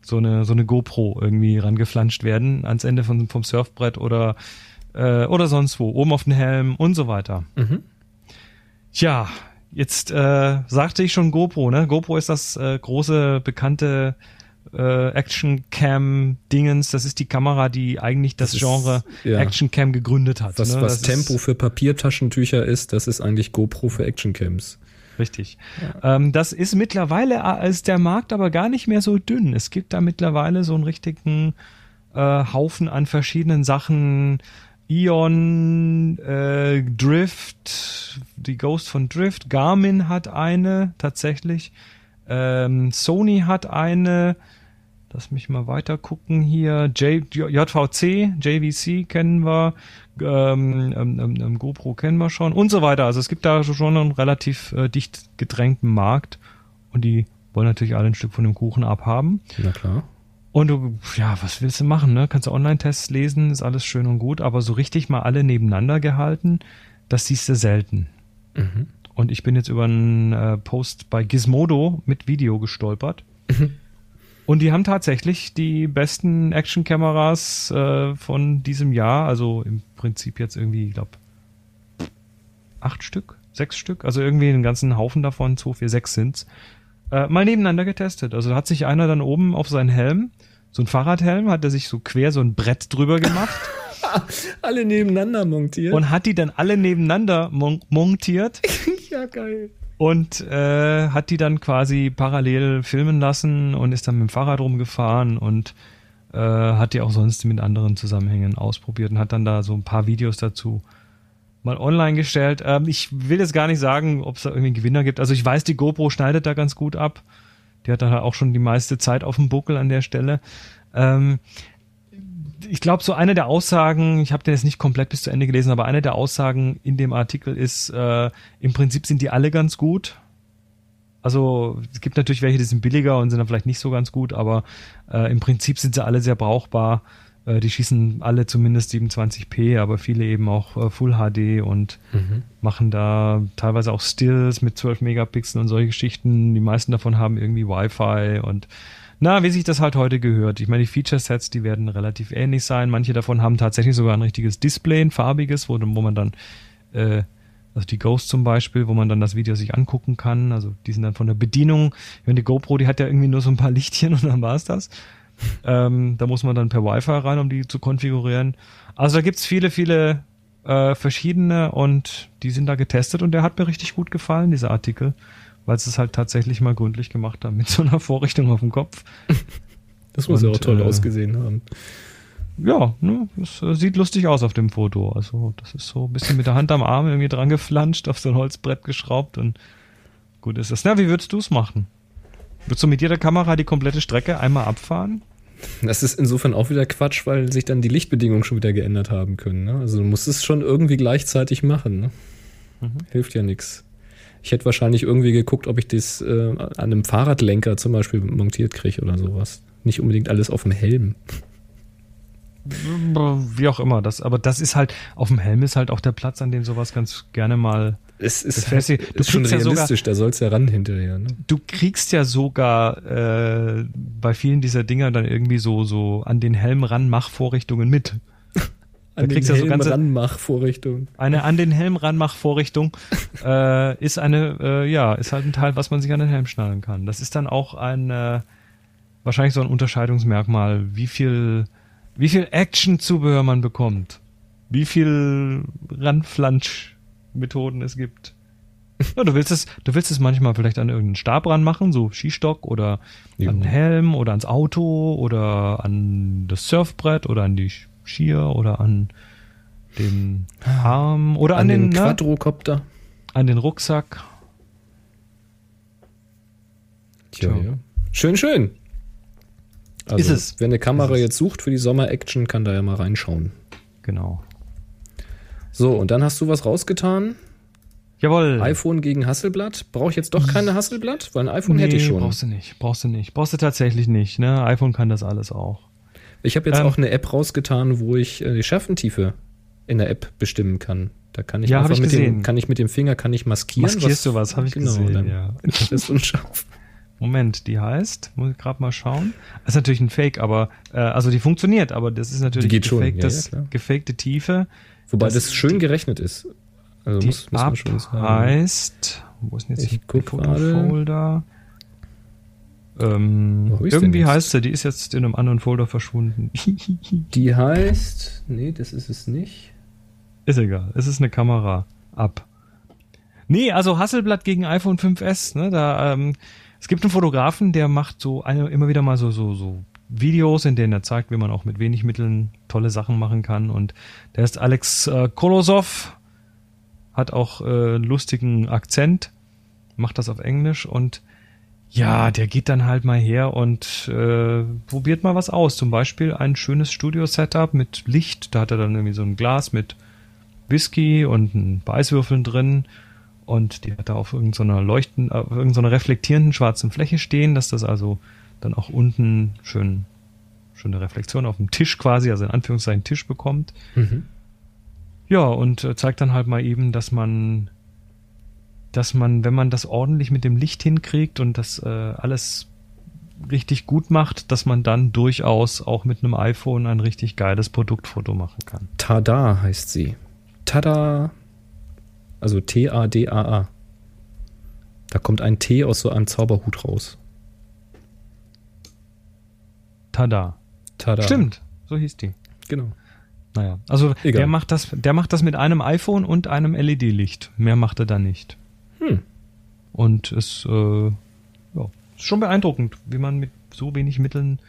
so eine so eine GoPro irgendwie rangeflanscht werden ans Ende von, vom Surfbrett oder äh, oder sonst wo oben auf den Helm und so weiter. Mhm. Tja, jetzt äh, sagte ich schon GoPro, ne? GoPro ist das äh, große bekannte äh, Action Cam Dingens. Das ist die Kamera, die eigentlich das, Das ist- Genre ja. Action Cam gegründet hat. Was, ne? was Das Tempo ist, für Papiertaschentücher ist, das ist eigentlich GoPro für Actioncams. Richtig. Ähm, das ist mittlerweile äh, ist der Markt aber gar nicht mehr so dünn. Es gibt da mittlerweile so einen richtigen äh, Haufen an verschiedenen Sachen. Ion, äh, Drift, die Ghost von Drift, Garmin hat eine tatsächlich, ähm, Sony hat eine, lass mich mal weiter gucken hier, J, JVC, JVC kennen wir, ähm, ähm, ähm, ähm, GoPro kennen wir schon und so weiter. Also es gibt da schon einen relativ äh, dicht gedrängten Markt und die wollen natürlich alle ein Stück von dem Kuchen abhaben. Na klar. Und du, ja, was willst du machen, ne? Kannst du Online-Tests lesen, ist alles schön und gut, aber so richtig mal alle nebeneinander gehalten, das siehst du selten. Und ich bin jetzt über einen äh, Post bei Gizmodo mit Video gestolpert. Und die haben tatsächlich die besten Action-Kameras äh, von diesem Jahr, also im Prinzip jetzt irgendwie, ich glaube, acht Stück, sechs Stück, also irgendwie einen ganzen Haufen davon, zwei, vier, sechs sind's, äh, mal nebeneinander getestet. Also da hat sich einer dann oben auf seinen Helm, so ein Fahrradhelm, hat er sich so quer so ein Brett drüber gemacht Alle nebeneinander montiert. und hat die dann alle nebeneinander mon montiert ja, geil. und äh, hat die dann quasi parallel filmen lassen und ist dann mit dem Fahrrad rumgefahren und äh, hat die auch sonst mit anderen Zusammenhängen ausprobiert und hat dann da so ein paar Videos dazu mal online gestellt. Ähm, ich will jetzt gar nicht sagen, ob es da irgendwie einen Gewinner gibt. Also ich weiß, die GoPro schneidet da ganz gut ab. Die hat halt auch schon die meiste Zeit auf dem Buckel an der Stelle. Ähm, ich glaube, so eine der Aussagen, ich habe den jetzt nicht komplett bis zu Ende gelesen, aber eine der Aussagen in dem Artikel ist, äh, im Prinzip sind die alle ganz gut. Also es gibt natürlich welche, die sind billiger und sind dann vielleicht nicht so ganz gut, aber äh, im Prinzip sind sie alle sehr brauchbar. Äh, die schießen alle zumindest 27p, aber viele eben auch äh, Full HD und machen da teilweise auch Stills mit 12 Megapixeln und solche Geschichten. Die meisten davon haben irgendwie Wi-Fi und na, wie sich das halt heute gehört. Ich meine, die Feature-Sets, die werden relativ ähnlich sein. Manche davon haben tatsächlich sogar ein richtiges Display, ein farbiges, wo, wo man dann, äh, also die Ghost zum Beispiel, wo man dann das Video sich angucken kann. Also die sind dann von der Bedienung. Meine, die GoPro, die hat ja irgendwie nur so ein paar Lichtchen und dann war's das. ähm, da muss man dann per Wi-Fi rein, um die zu konfigurieren. Also da gibt's viele, viele äh, verschiedene und die sind da getestet und der hat mir richtig gut gefallen, dieser Artikel, weil sie es halt tatsächlich mal gründlich gemacht haben mit so einer Vorrichtung auf dem Kopf. Das muss ja auch toll äh, ausgesehen haben. Ja, ne, es äh, sieht lustig aus auf dem Foto. Also das ist so ein bisschen mit der Hand am Arm irgendwie dran geflanscht, auf so ein Holzbrett geschraubt und gut ist das. Na, wie würdest du es machen? Würdest du mit jeder Kamera die komplette Strecke einmal abfahren? Das ist insofern auch wieder Quatsch, weil sich dann die Lichtbedingungen schon wieder geändert haben können. Ne? Also du musst es schon irgendwie gleichzeitig machen. Ne? Hilft ja nichts. Ich hätte wahrscheinlich irgendwie geguckt, ob ich das äh, an einem Fahrradlenker zum Beispiel montiert kriege oder sowas. Nicht unbedingt alles auf dem Helm. Wie auch immer, das, aber das ist halt, auf dem Helm ist halt auch der Platz, an dem sowas ganz gerne mal Es ist, halt, ist schon kriegst ja sogar- realistisch, da soll es ja ran hinterher. Ne? du kriegst ja sogar äh, bei vielen dieser Dinger dann irgendwie so so an den Helm ran Machvorrichtungen mit. Da An kriegst den du ja so Helm Ranmach-Vorrichtung. eine an den Helm ran Machvorrichtung äh, ist eine äh, ja ist halt ein Teil, was man sich an den Helm schnallen kann. Das ist dann auch ein äh, wahrscheinlich so ein Unterscheidungsmerkmal, wie viel wie viel Action-Zubehör man bekommt, wie viel Ranflansch-Methoden es gibt. Ja, du willst es, du willst es manchmal vielleicht an irgendeinen Stab ranmachen, so Skistock oder Ja. an den Helm oder ans Auto oder an das Surfbrett oder an die Skier oder an den Arm oder an, An den, den ne, Quadrocopter. an den Rucksack. Tja, Tja. ja. Schön, schön. Also, Ist es. Wer eine Kamera jetzt sucht für die Sommer-Action, kann da ja mal reinschauen. Genau. So, und dann hast du was rausgetan. Jawohl. iPhone gegen Hasselblatt. Brauche ich jetzt doch keine Hasselblatt? Weil ein iPhone hätte ich schon. brauchst du nicht. Brauchst du nicht. Brauchst du tatsächlich nicht. Ne? iPhone kann das alles auch. Ich habe jetzt Ähm. auch eine App rausgetan, wo ich äh, die Schärfentiefe in der App bestimmen kann. Da kann ich Ja, einfach ich mit dem, gesehen. kann ich mit dem Finger kann ich maskieren. Maskierst du was, habe ich genau, gesehen. Dann Ja. ist unscharf. Moment, die heißt, muss ich gerade mal schauen. Das ist natürlich ein Fake, aber äh, also die funktioniert, aber das ist natürlich Die geht schon, ja, gefaktes, ja, gefakte Tiefe. Wobei Das- das, schön gerechnet ist. Also Die muss, muss man schon sagen. heißt, wo ist denn jetzt Ich die. Fotofolder? Ähm, irgendwie heißt sie, die ist jetzt in einem anderen Folder verschwunden. Die heißt. Nee, das ist es nicht. ist egal, es ist eine Kamera. Ab. Nee, also Hasselblatt gegen iPhone 5S, ne? Da, ähm, es gibt einen Fotografen, der macht so eine, immer wieder mal so, so, so Videos, in denen er zeigt, wie man auch mit wenig Mitteln tolle Sachen machen kann. Und der ist Alex äh, Kolosov, hat auch äh, einen lustigen Akzent, macht das auf Englisch und ja, der geht dann halt mal her und äh, probiert mal was aus. Zum Beispiel ein schönes Studio-Setup mit Licht. Da hat er dann irgendwie so ein Glas mit Whisky und ein paar Eiswürfeln drin. Und die hat er auf irgendeiner leuchten, auf irgendeiner reflektierenden schwarzen Fläche stehen, dass das also dann auch unten schön, schöne Reflexion auf dem Tisch quasi, also in Anführungszeichen Tisch bekommt. Mhm. Ja, und äh, zeigt dann halt mal eben, dass man, dass man, wenn man das ordentlich mit dem Licht hinkriegt und das äh, alles richtig gut macht, dass man dann durchaus auch mit einem iPhone ein richtig geiles Produktfoto machen kann. Tada heißt sie. Tada. Also T-A-D-A-A. Da kommt ein T aus so einem Zauberhut raus. Tada. Tada. Stimmt, so hieß die. Genau. Naja, also Egal. der macht das, der macht das mit einem iPhone und einem LED-Licht. Mehr macht er da nicht. Hm. Und es äh, ja, ist schon beeindruckend, wie man mit so wenig Mitteln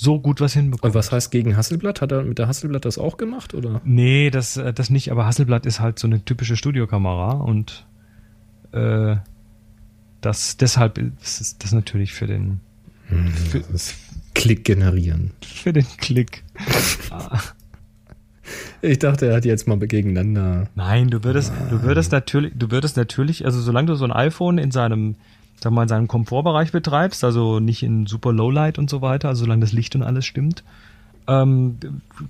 so gut was hinbekommt. Und was heißt gegen Hasselblatt? Hat er mit der Hasselblatt das auch gemacht? Oder? Nee, das, äh, das nicht, aber Hasselblatt ist halt so eine typische Studiokamera und äh, das deshalb ist das natürlich für den für, Klick generieren. für den Klick. Ich dachte, er hat jetzt mal gegeneinander. Nein, du würdest, du würdest natürlich, du würdest natürlich, also solange du so ein iPhone in seinem, sag mal, in seinem Komfortbereich betreibst, also nicht in super Lowlight und so weiter, also solange das Licht und alles stimmt, ähm,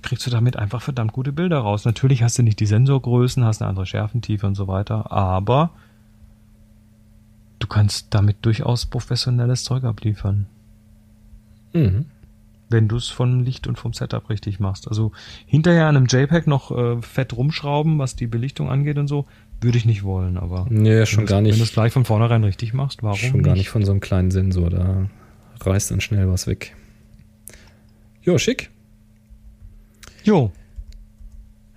kriegst du damit einfach verdammt gute Bilder raus. Natürlich hast du nicht die Sensorgrößen, hast eine andere Schärfentiefe und so weiter, aber du kannst damit durchaus professionelles Zeug abliefern Mhm. wenn du es vom Licht und vom Setup richtig machst. Also hinterher an einem JPEG noch äh, fett rumschrauben, was die Belichtung angeht und so, würde ich nicht wollen, aber Nee, schon wenn gar du's- Wenn du es nicht. gleich von vornherein richtig machst, warum Schon gar nicht von so einem kleinen Sensor. Da reißt dann schnell was weg. Jo, schick. Jo,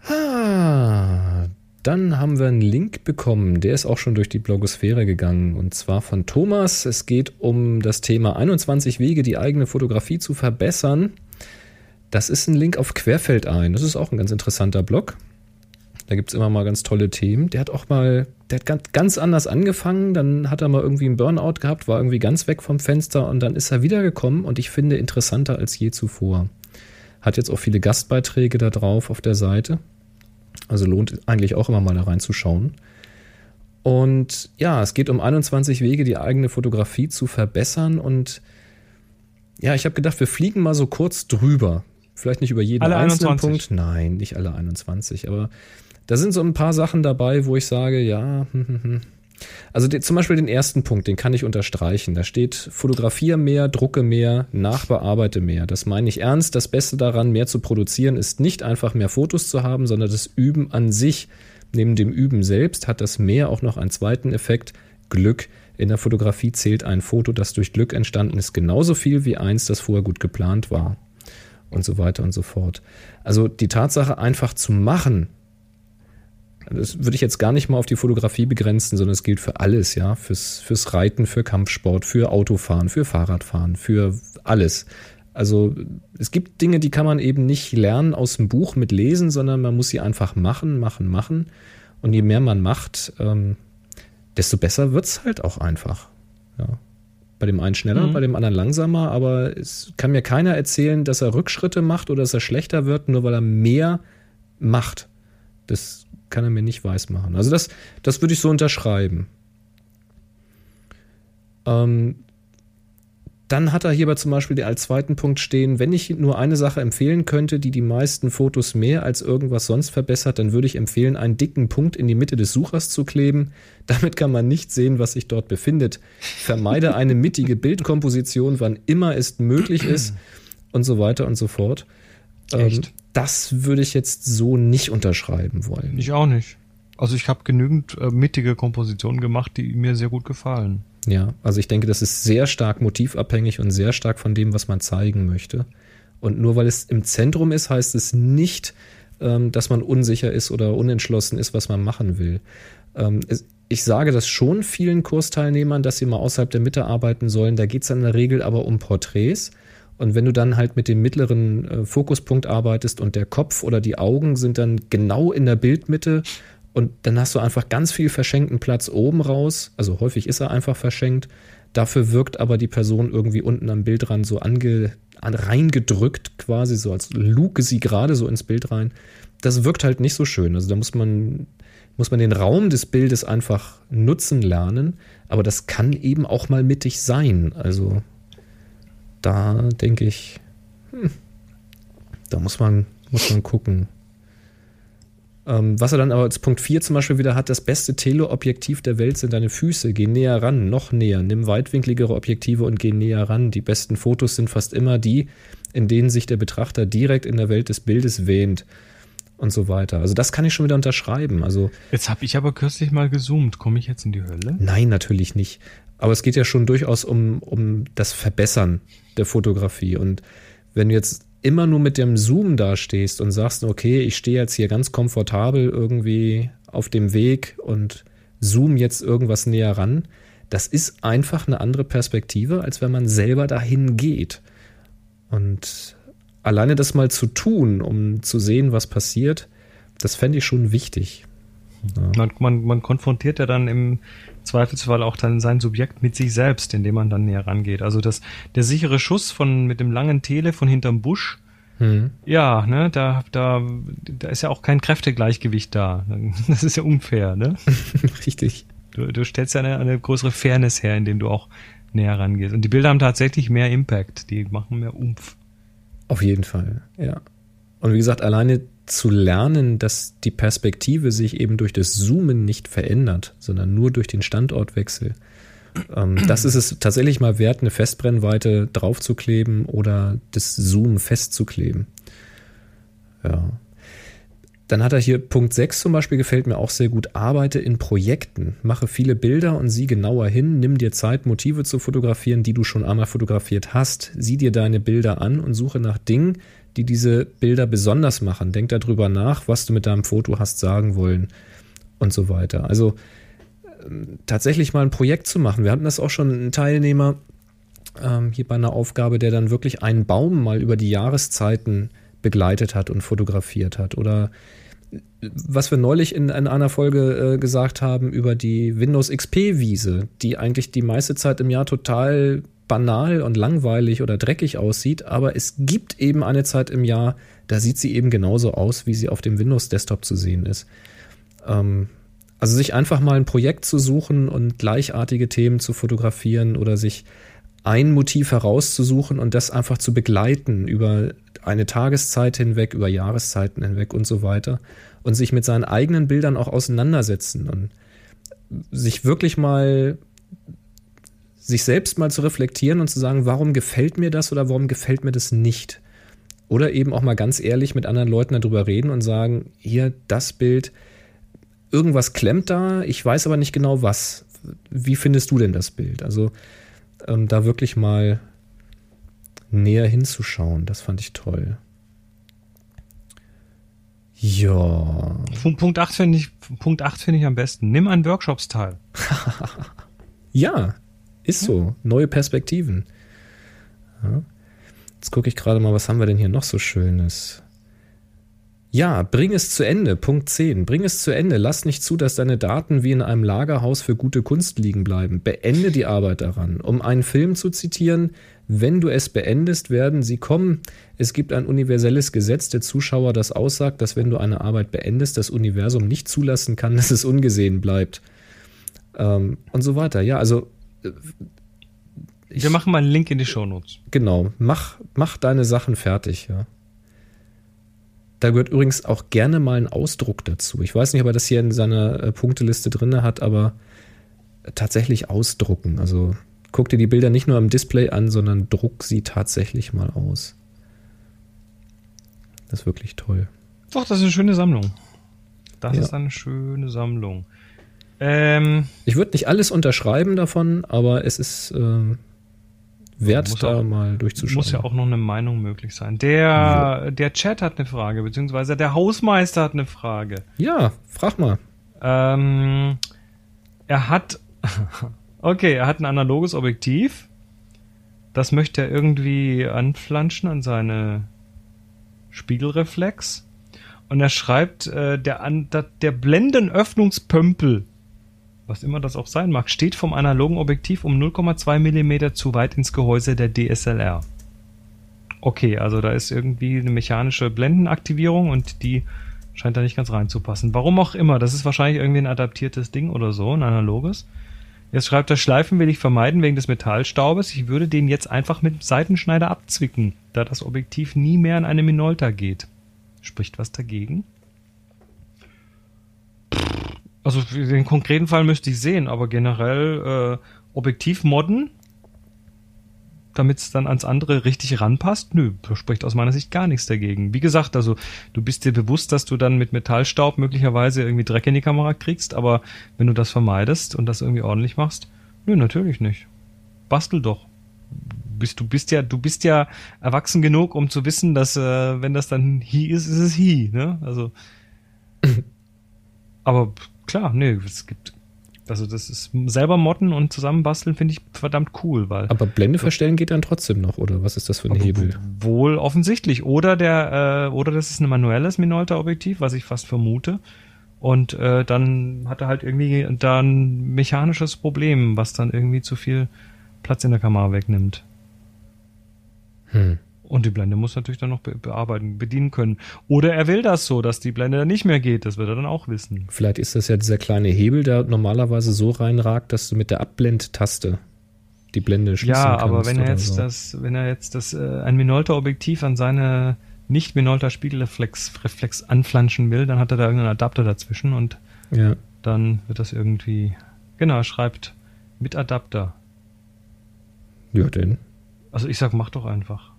Ah, dann haben wir einen Link bekommen. Der ist auch schon durch die Blogosphäre gegangen. Und zwar von Thomas. Es geht um das Thema 21 Wege, die eigene Fotografie zu verbessern. Das ist ein Link auf Querfeldein. Das ist auch ein ganz interessanter Blog. Da gibt es immer mal ganz tolle Themen. Der hat auch mal, der hat ganz, anders angefangen. Dann hat er mal irgendwie einen Burnout gehabt, war irgendwie ganz weg vom Fenster und dann ist er wiedergekommen und ich finde interessanter als je zuvor. Hat jetzt auch viele Gastbeiträge da drauf auf der Seite. Also lohnt eigentlich auch immer mal da reinzuschauen. Und ja, es geht um 21 Wege, die eigene Fotografie zu verbessern. Und ja, ich habe gedacht, wir fliegen mal so kurz drüber. Vielleicht nicht über jeden Alle einzelnen 21. Punkt. Nein, nicht alle 21. Aber da sind so ein paar Sachen dabei, wo ich sage, ja, hm, hm, hm. Also die, zum Beispiel den ersten Punkt, den kann ich unterstreichen. Da steht, fotografiere mehr, drucke mehr, nachbearbeite mehr. Das meine ich ernst. Das Beste daran, mehr zu produzieren, ist nicht einfach mehr Fotos zu haben, sondern das Üben an sich. Neben dem Üben selbst hat das Mehr auch noch einen zweiten Effekt, Glück. In der Fotografie zählt ein Foto, das durch Glück entstanden ist, genauso viel wie eins, das vorher gut geplant war. Und so weiter und so fort. Also die Tatsache, einfach zu machen, das würde ich jetzt gar nicht mal auf die Fotografie begrenzen, sondern es gilt für alles, ja. Fürs, fürs Reiten, für Kampfsport, für Autofahren, für Fahrradfahren, für alles. Also es gibt Dinge, die kann man eben nicht lernen aus dem Buch mit Lesen, sondern man muss sie einfach machen, machen, machen. Und je mehr man macht, ähm, desto besser wird's halt auch einfach. Ja. Bei dem einen schneller, Mhm. bei dem anderen langsamer, aber es kann mir keiner erzählen, dass er Rückschritte macht oder dass er schlechter wird, nur weil er mehr macht. Das kann er mir nicht weismachen. Also das, das würde ich so unterschreiben. Ähm, dann hat er hierbei zum Beispiel als zweiten Punkt stehen, wenn ich nur eine Sache empfehlen könnte, die die meisten Fotos mehr als irgendwas sonst verbessert, dann würde ich empfehlen, einen dicken Punkt in die Mitte des Suchers zu kleben. Damit kann man nicht sehen, was sich dort befindet. Vermeide eine mittige Bildkomposition, wann immer es möglich ist und so weiter und so fort. Ähm, das würde ich jetzt so nicht unterschreiben wollen. Ich auch nicht. Also ich habe genügend äh, mittige Kompositionen gemacht, die mir sehr gut gefallen. Ja, also ich denke, das ist sehr stark motivabhängig und sehr stark von dem, was man zeigen möchte. Und nur weil es im Zentrum ist, heißt es nicht, ähm, dass man unsicher ist oder unentschlossen ist, was man machen will. Ähm, es, ich sage das schon vielen Kursteilnehmern, dass sie mal außerhalb der Mitte arbeiten sollen. Da geht es in der Regel aber um Porträts. Und wenn du dann halt mit dem mittleren äh, Fokuspunkt arbeitest und der Kopf oder die Augen sind dann genau in der Bildmitte und dann hast du einfach ganz viel verschenkten Platz oben raus. Also häufig ist er einfach verschenkt. Dafür wirkt aber die Person irgendwie unten am Bildrand so ange, an, reingedrückt, quasi so, als luke sie gerade so ins Bild rein. Das wirkt halt nicht so schön. Also da muss man, muss man den Raum des Bildes einfach nutzen lernen. Aber das kann eben auch mal mittig sein. Also da denke ich, hm, da muss man, muss man gucken. Ähm, was er dann aber als Punkt 4 zum Beispiel wieder hat, das beste Teleobjektiv der Welt sind deine Füße. Geh näher ran, noch näher. Nimm weitwinkligere Objektive und geh näher ran. Die besten Fotos sind fast immer die, in denen sich der Betrachter direkt in der Welt des Bildes wähnt und so weiter. Also das kann ich schon wieder unterschreiben. Also jetzt habe ich aber kürzlich mal gezoomt. Komme ich jetzt in die Hölle? Nein, natürlich nicht. Aber es geht ja schon durchaus um, um das Verbessern der Fotografie. Und wenn du jetzt immer nur mit dem Zoom dastehst und sagst, okay, ich stehe jetzt hier ganz komfortabel irgendwie auf dem Weg und zoom jetzt irgendwas näher ran, das ist einfach eine andere Perspektive, als wenn man selber dahin geht. Und alleine das mal zu tun, um zu sehen, was passiert, das fände ich schon wichtig. Ja. Man, man, man konfrontiert ja dann im Zweifelsfall auch dann sein Subjekt mit sich selbst, indem man dann näher rangeht. Also das, der sichere Schuss von, mit dem langen Tele von hinterm Busch, hm. ja, ne, da, da, da ist ja auch kein Kräftegleichgewicht da. Das ist ja unfair, ne? Richtig. Du, du stellst ja eine, eine größere Fairness her, indem du auch näher rangehst. Und die Bilder haben tatsächlich mehr Impact, die machen mehr Umf. Auf jeden Fall, ja. Und wie gesagt, alleine zu lernen, dass die Perspektive sich eben durch das Zoomen nicht verändert, sondern nur durch den Standortwechsel. Ähm, das ist es tatsächlich mal wert, eine Festbrennweite draufzukleben oder das Zoom festzukleben. Ja. Dann hat er hier Punkt 6 zum Beispiel, gefällt mir auch sehr gut. Arbeite in Projekten. Mache viele Bilder und sieh genauer hin. Nimm dir Zeit, Motive zu fotografieren, die du schon einmal fotografiert hast. Sieh dir deine Bilder an und suche nach Dingen, die diese Bilder besonders machen. Denk darüber nach, was du mit deinem Foto hast sagen wollen und so weiter. Also ähm, tatsächlich mal ein Projekt zu machen. Wir hatten das auch schon einen Teilnehmer ähm, hier bei einer Aufgabe, der dann wirklich einen Baum mal über die Jahreszeiten begleitet hat und fotografiert hat. Oder was wir neulich in, in einer Folge äh, gesagt haben über die Windows XP-Wiese, die eigentlich die meiste Zeit im Jahr total banal und langweilig oder dreckig aussieht, aber es gibt eben eine Zeit im Jahr, da sieht sie eben genauso aus, wie sie auf dem Windows-Desktop zu sehen ist. Ähm, also sich einfach mal ein Projekt zu suchen und gleichartige Themen zu fotografieren oder sich ein Motiv herauszusuchen und das einfach zu begleiten über eine Tageszeit hinweg, über Jahreszeiten hinweg und so weiter und sich mit seinen eigenen Bildern auch auseinandersetzen und sich wirklich mal sich selbst mal zu reflektieren und zu sagen, warum gefällt mir das oder warum gefällt mir das nicht? Oder eben auch mal ganz ehrlich mit anderen Leuten darüber reden und sagen, hier, das Bild, irgendwas klemmt da, ich weiß aber nicht genau was. Wie findest du denn das Bild? Also ähm, da wirklich mal näher hinzuschauen, das fand ich toll. Ja. Punkt 8 finde ich, Punkt 8 finde ich am besten. Nimm an Workshops teil. ja, ist so. Neue Perspektiven. Ja. Jetzt gucke ich gerade mal, was haben wir denn hier noch so Schönes? Ja, bring es zu Ende. Punkt 10. Bring es zu Ende. Lass nicht zu, dass deine Daten wie in einem Lagerhaus für gute Kunst liegen bleiben. Beende die Arbeit daran. Um einen Film zu zitieren, wenn du es beendest, werden sie kommen. Es gibt ein universelles Gesetz der Zuschauer, das aussagt, dass wenn du eine Arbeit beendest, das Universum nicht zulassen kann, dass es ungesehen bleibt. Ähm, und so weiter. Ja, also. Ich- Wir machen mal einen Link in die Shownotes. Genau, mach, mach deine Sachen fertig, ja. Da gehört übrigens auch gerne mal ein Ausdruck dazu. Ich weiß nicht, ob er das hier in seiner äh, Punkteliste drin hat, aber tatsächlich ausdrucken. Also guck dir die Bilder nicht nur am Display an, sondern druck sie tatsächlich mal aus. Das ist wirklich toll. Doch, das ist eine schöne Sammlung. Das Ja. ist eine schöne Sammlung. Ähm, Ich würde nicht alles unterschreiben davon, aber es ist äh, wert, da auch- mal durchzuschauen. muss ja auch noch eine Meinung möglich sein. Der, der Chat hat eine Frage, beziehungsweise der Hausmeister hat eine Frage. Ja, frag mal. Ähm, er hat, okay, er hat ein analoges Objektiv. Das möchte er irgendwie anflanschen an seine Spiegelreflex. Und er schreibt, äh, der, an, der Blendenöffnungspömpel, was immer das auch sein mag, steht vom analogen Objektiv um 0,2 Millimeter zu weit ins Gehäuse der DSLR. Okay, also da ist irgendwie eine mechanische Blendenaktivierung und die scheint da nicht ganz reinzupassen. Warum auch immer, das ist wahrscheinlich irgendwie ein adaptiertes Ding oder so, ein analoges. Jetzt schreibt er, Schleifen will ich vermeiden wegen des Metallstaubes. Ich würde den jetzt einfach mit Seitenschneider abzwicken, da das Objektiv nie mehr in eine Minolta geht. Spricht was dagegen? Also für den konkreten Fall müsste ich sehen, aber generell äh, Objektiv modden, damit es dann ans andere richtig ranpasst, nö, spricht aus meiner Sicht gar nichts dagegen. Wie gesagt, also du bist dir bewusst, dass du dann mit Metallstaub möglicherweise irgendwie Dreck in die Kamera kriegst, aber wenn du das vermeidest und das irgendwie ordentlich machst, nö, natürlich nicht. Bastel doch. Bist, du bist ja, du bist ja erwachsen genug, um zu wissen, dass äh, wenn das dann He ist, ist es He, ne? Also. aber klar, nee, es gibt. Also das ist selber modden und zusammenbasteln finde ich verdammt cool, weil Aber Blende verstellen geht dann trotzdem noch, oder was ist das für ein Hebel? Wohl offensichtlich. Oder der, äh, oder das ist ein manuelles Minolta-Objektiv, was ich fast vermute. Und äh, dann hat er halt irgendwie da ein mechanisches Problem, was dann irgendwie zu viel Platz in der Kamera wegnimmt. Hm. Und die Blende muss natürlich dann noch be bearbeiten, bedienen können. Oder er will das so, dass die Blende dann nicht mehr geht. Das wird er dann auch wissen. Vielleicht ist das ja dieser kleine Hebel, der normalerweise so reinragt, dass du mit der Abblendtaste die Blende schließen Ja, kannst. aber wenn er jetzt so. das, wenn er jetzt das äh, ein Minolta-Objektiv an seine nicht Minolta Spiegelreflex Reflex anflanschen will, dann hat er da irgendeinen Adapter dazwischen und Ja. dann wird das irgendwie. Genau, er schreibt mit Adapter. Ja, denn. Also ich sag, mach doch einfach.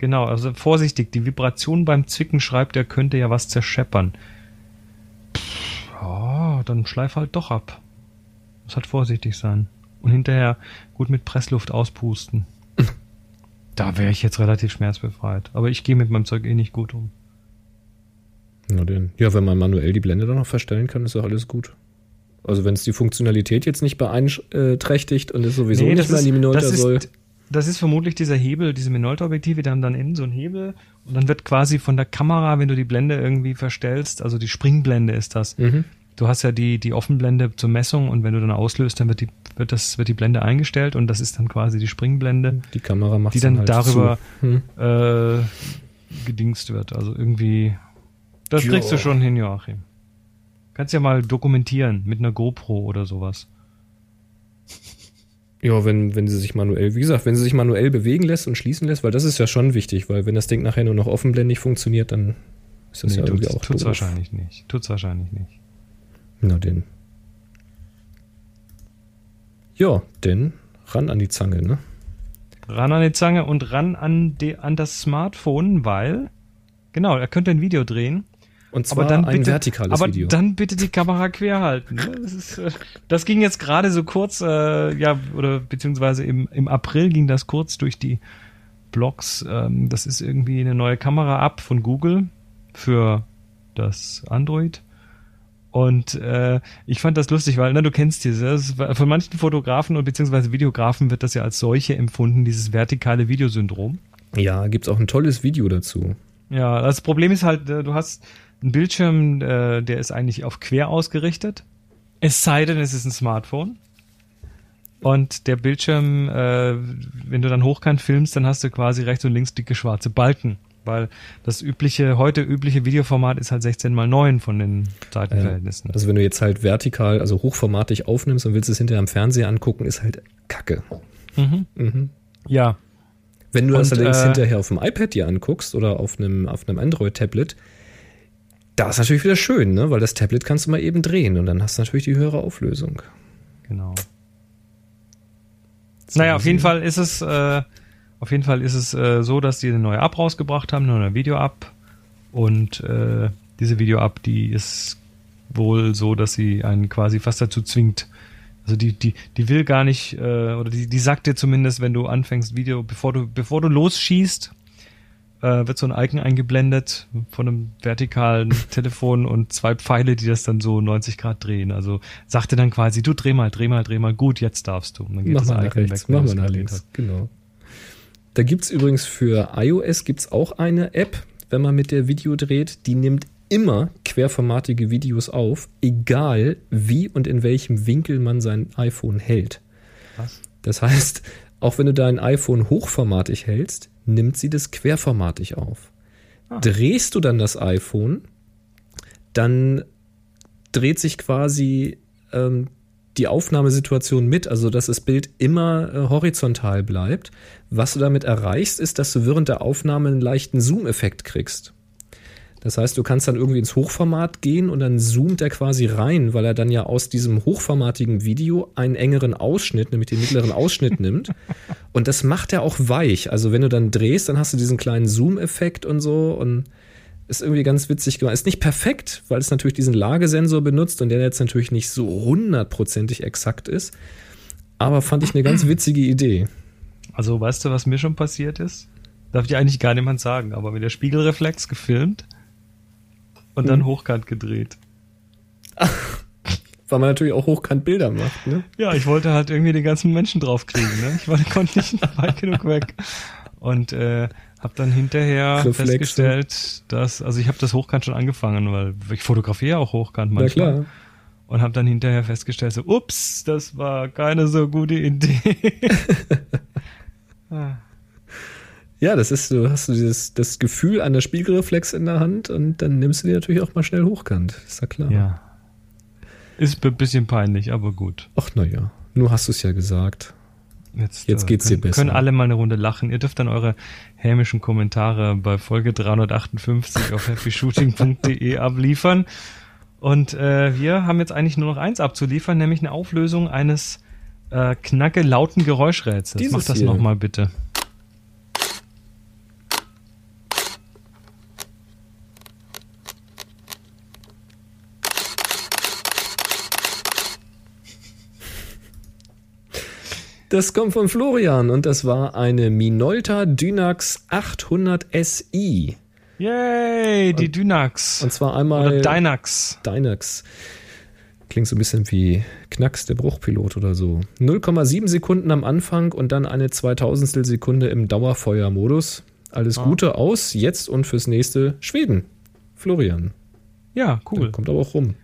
Genau, also vorsichtig, die Vibration beim Zwicken schreibt, er könnte ja was zerscheppern. Pff, Ja, dann schleif halt doch ab. Muss halt vorsichtig sein. Und hinterher gut mit Pressluft auspusten. Da wäre ich jetzt relativ schmerzbefreit. Aber ich gehe mit meinem Zeug eh nicht gut um. Na denn. Ja, wenn man manuell die Blende dann noch verstellen kann, ist doch alles gut. Also wenn es die Funktionalität jetzt nicht beeinträchtigt und es sowieso Nee, nicht mehr in die Minolta das ist- soll. Das ist vermutlich dieser Hebel, diese Minolta-Objektive, die haben dann innen so einen Hebel und dann wird quasi von der Kamera, wenn du die Blende irgendwie verstellst, also die Springblende ist das. Mhm. Du hast ja die, die Offenblende zur Messung und wenn du dann auslöst, dann wird die, wird das, wird die Blende eingestellt und das ist dann quasi die Springblende, Die Kamera macht die dann halt darüber. Hm. äh, gedingst wird. Also irgendwie, das Ja. kriegst du schon hin, Joachim. Kannst ja mal dokumentieren mit einer GoPro oder sowas. Ja, wenn, wenn sie sich manuell, wie gesagt, wenn sie sich manuell bewegen lässt und schließen lässt, weil das ist ja schon wichtig, weil wenn das Ding nachher nur noch offenblendig funktioniert, dann ist das ja irgendwie auch tut's doof. wahrscheinlich nicht. Tut's wahrscheinlich nicht. Na denn. Ja, denn ran an die Zange, ne? Ran an die Zange und ran an, die, an das Smartphone, weil, genau, er könnte ein Video drehen. Und zwar aber dann ein bitte, vertikales aber Video. dann bitte die Kamera quer halten. ne? Das, ist, äh, das ging jetzt gerade so kurz, äh, ja, oder beziehungsweise im, im April ging das kurz durch die Blogs. Ähm, das ist irgendwie eine neue Kamera-App von Google für das Android. Und äh, ich fand das lustig, weil, na, du kennst diese, das ist, von manchen Fotografen und beziehungsweise Videografen wird das ja als solche empfunden, dieses vertikale Videosyndrom. ja, gibt's auch ein tolles Video dazu. Ja, das Problem ist halt, äh, du hast einen Bildschirm, äh, der ist eigentlich auf quer ausgerichtet. Es sei denn, es ist ein Smartphone. Und der Bildschirm, äh, wenn du dann hochkant filmst, dann hast du quasi rechts und links dicke schwarze Balken. Weil das übliche, heute übliche Videoformat ist halt 16 mal 9 von den Seitenverhältnissen. Also wenn du jetzt halt vertikal, also hochformatig aufnimmst und willst es hinterher am Fernseher angucken, ist halt Kacke. Mhm. Mhm. Ja, Wenn du das Und, allerdings äh, hinterher auf dem iPad dir anguckst oder auf einem, auf einem Android-Tablet, da ist natürlich wieder schön, ne? weil das Tablet kannst du mal eben drehen und dann hast du natürlich die höhere Auflösung. genau. Naja, auf jeden Fall ist es, äh, auf jeden Fall ist es äh, so, dass die eine neue App rausgebracht haben, eine neue Video-App. Und äh, diese Video-App, die ist wohl so, dass sie einen quasi fast dazu zwingt. Also die, die, die will gar nicht, äh, oder die, die sagt dir zumindest, wenn du anfängst, Video, bevor du, bevor du losschießt, äh, wird so ein Icon eingeblendet von einem vertikalen Telefon und zwei Pfeile, die das dann so 90 Grad drehen. Also sagte dann quasi, du dreh mal, dreh mal, dreh mal, gut, jetzt darfst du. Und dann geht Mach das Icon rechts, wenn mach mal nach links. Genau. Da gibt es übrigens für iOS gibt's auch eine App, wenn man mit der Video dreht, die nimmt immer querformatige Videos auf, egal wie und in welchem Winkel man sein iPhone hält. Was? Das heißt, auch wenn du dein iPhone hochformatig hältst, nimmt sie das querformatig auf. Ah. Drehst du dann das iPhone, dann dreht sich quasi ähm, die Aufnahmesituation mit, also dass das Bild immer äh, horizontal bleibt. Was du damit erreichst, ist, dass du während der Aufnahme einen leichten Zoom-Effekt kriegst. Das heißt, du kannst dann irgendwie ins Hochformat gehen und dann zoomt er quasi rein, weil er dann ja aus diesem hochformatigen Video einen engeren Ausschnitt, nämlich den mittleren Ausschnitt nimmt. Und das macht er auch weich. Also wenn du dann drehst, dann hast du diesen kleinen Zoom-Effekt und so und ist irgendwie ganz witzig gemacht. Ist nicht perfekt, weil es natürlich diesen Lagesensor benutzt und der jetzt natürlich nicht so hundertprozentig exakt ist. Aber fand ich eine ganz witzige Idee. Also weißt du, was mir schon passiert ist? Darf dir eigentlich gar niemand sagen, aber mit der Spiegelreflex gefilmt und dann Mhm. hochkant gedreht. Weil man natürlich auch hochkant Bilder macht, ne? Ja, ich wollte halt irgendwie den ganzen Menschen draufkriegen, ne? Ich wollte, konnte nicht weit genug weg. Und äh, habe dann hinterher Reflexe. festgestellt, dass, also ich habe das hochkant schon angefangen, weil ich fotografiere auch hochkant Na manchmal. klar. Und habe dann hinterher festgestellt, so, ups, das war keine so gute Idee. Ah, Ja, das ist, du hast du dieses, das Gefühl an der Spiegelreflex in der Hand und dann nimmst du die natürlich auch mal schnell hochkant. Ist ja klar. ja. Ist ein bisschen peinlich, aber gut. Ach, naja. Nur hast du es ja gesagt. Jetzt, Jetzt geht's dir können, besser. Können alle mal eine Runde lachen. Ihr dürft dann eure hämischen Kommentare bei Folge 358 auf happyshooting.de abliefern. Und äh, wir haben jetzt eigentlich nur noch eins abzuliefern, nämlich eine Auflösung eines äh, knacke lauten Geräuschrätsels. Dieses Mach das nochmal bitte. Das kommt von Florian und das war eine Minolta Dynax 800 SI. Yay, die Dynax. Und zwar einmal Oder Dynax. Dynax. Klingt so ein bisschen wie Knacks, der Bruchpilot oder so. 0,7 Sekunden am Anfang und dann eine 2000 Sekunde im Dauerfeuermodus. Alles Ah. Gute aus jetzt und fürs nächste Schweden. Florian. Ja, Cool. cool. Kommt aber auch rum.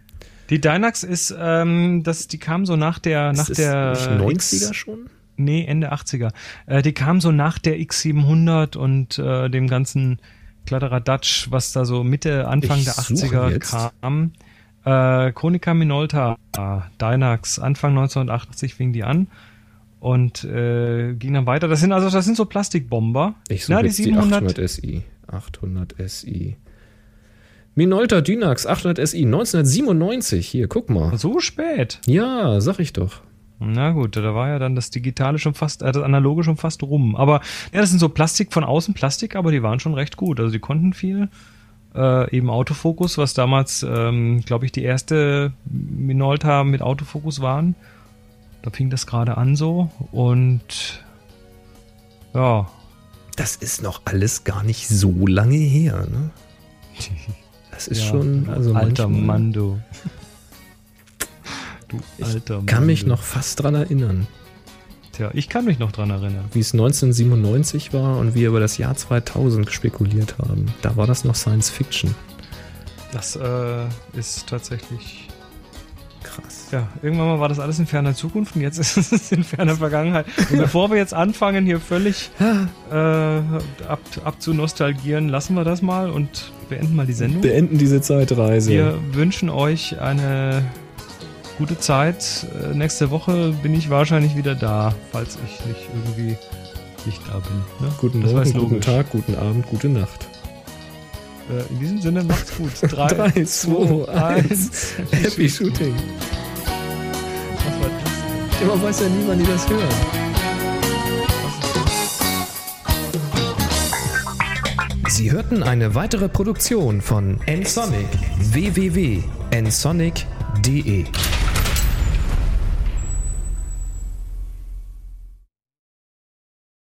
Die Dynax ist, ähm, das, die kam so nach der, nach Ist der es nicht 90er schon? Nee, Ende 80er. Äh, die kam so nach der X700 und äh, dem ganzen Kladderadatsch, was da so Mitte, Anfang Ich der suche 80er jetzt. kam. Äh, Konica Minolta, Dynax, Anfang 1988 fing die an und äh, ging dann weiter. Das sind also, das sind so Plastikbomber. Ich suche Na, die jetzt die 700. 800 SI. 800 SI. Minolta Dynax 800 SI 1997. Hier, guck mal. So spät. Ja, sag ich doch. Na gut, da war ja dann das Digitale schon fast, äh, das Analoge schon fast rum. Aber ja, das sind so Plastik von außen Plastik, aber die waren schon recht gut. Also die konnten viel. Äh, eben Autofokus, was damals, ähm, glaube ich, die erste Minolta mit Autofokus waren. Da fing das gerade an so. Und ja, Das ist noch alles gar nicht so lange her, ne? Das ist ja, schon, also alter manchmal- Mann, du. Ich alter Mann. kann mich noch fast dran erinnern. Tja, ich kann mich noch dran erinnern. Wie es 1997 war und wir über das Jahr 2000 spekuliert haben. Da war das noch Science Fiction. Das äh, ist tatsächlich. Krass. Ja, irgendwann mal war das alles in ferner Zukunft und jetzt ist es in ferner Vergangenheit. Und bevor wir jetzt anfangen, hier völlig äh, ab, ab zu nostalgieren, lassen wir das mal und beenden mal die Sendung. Beenden diese Zeitreise. Wir wünschen euch eine gute Zeit. Äh, nächste Woche bin ich wahrscheinlich wieder da, falls ich nicht irgendwie nicht da bin. Ne? guten Das Morgen, guten. Tag, guten Abend, gute Nacht. Äh, in diesem Sinne, macht's gut. Drei, 3, 2, 1. eins. Happy Shooting. Was war das denn? Man weiß ja nie, wann die das hören. Sie hörten eine weitere Produktion von nsonic www.nsonic.de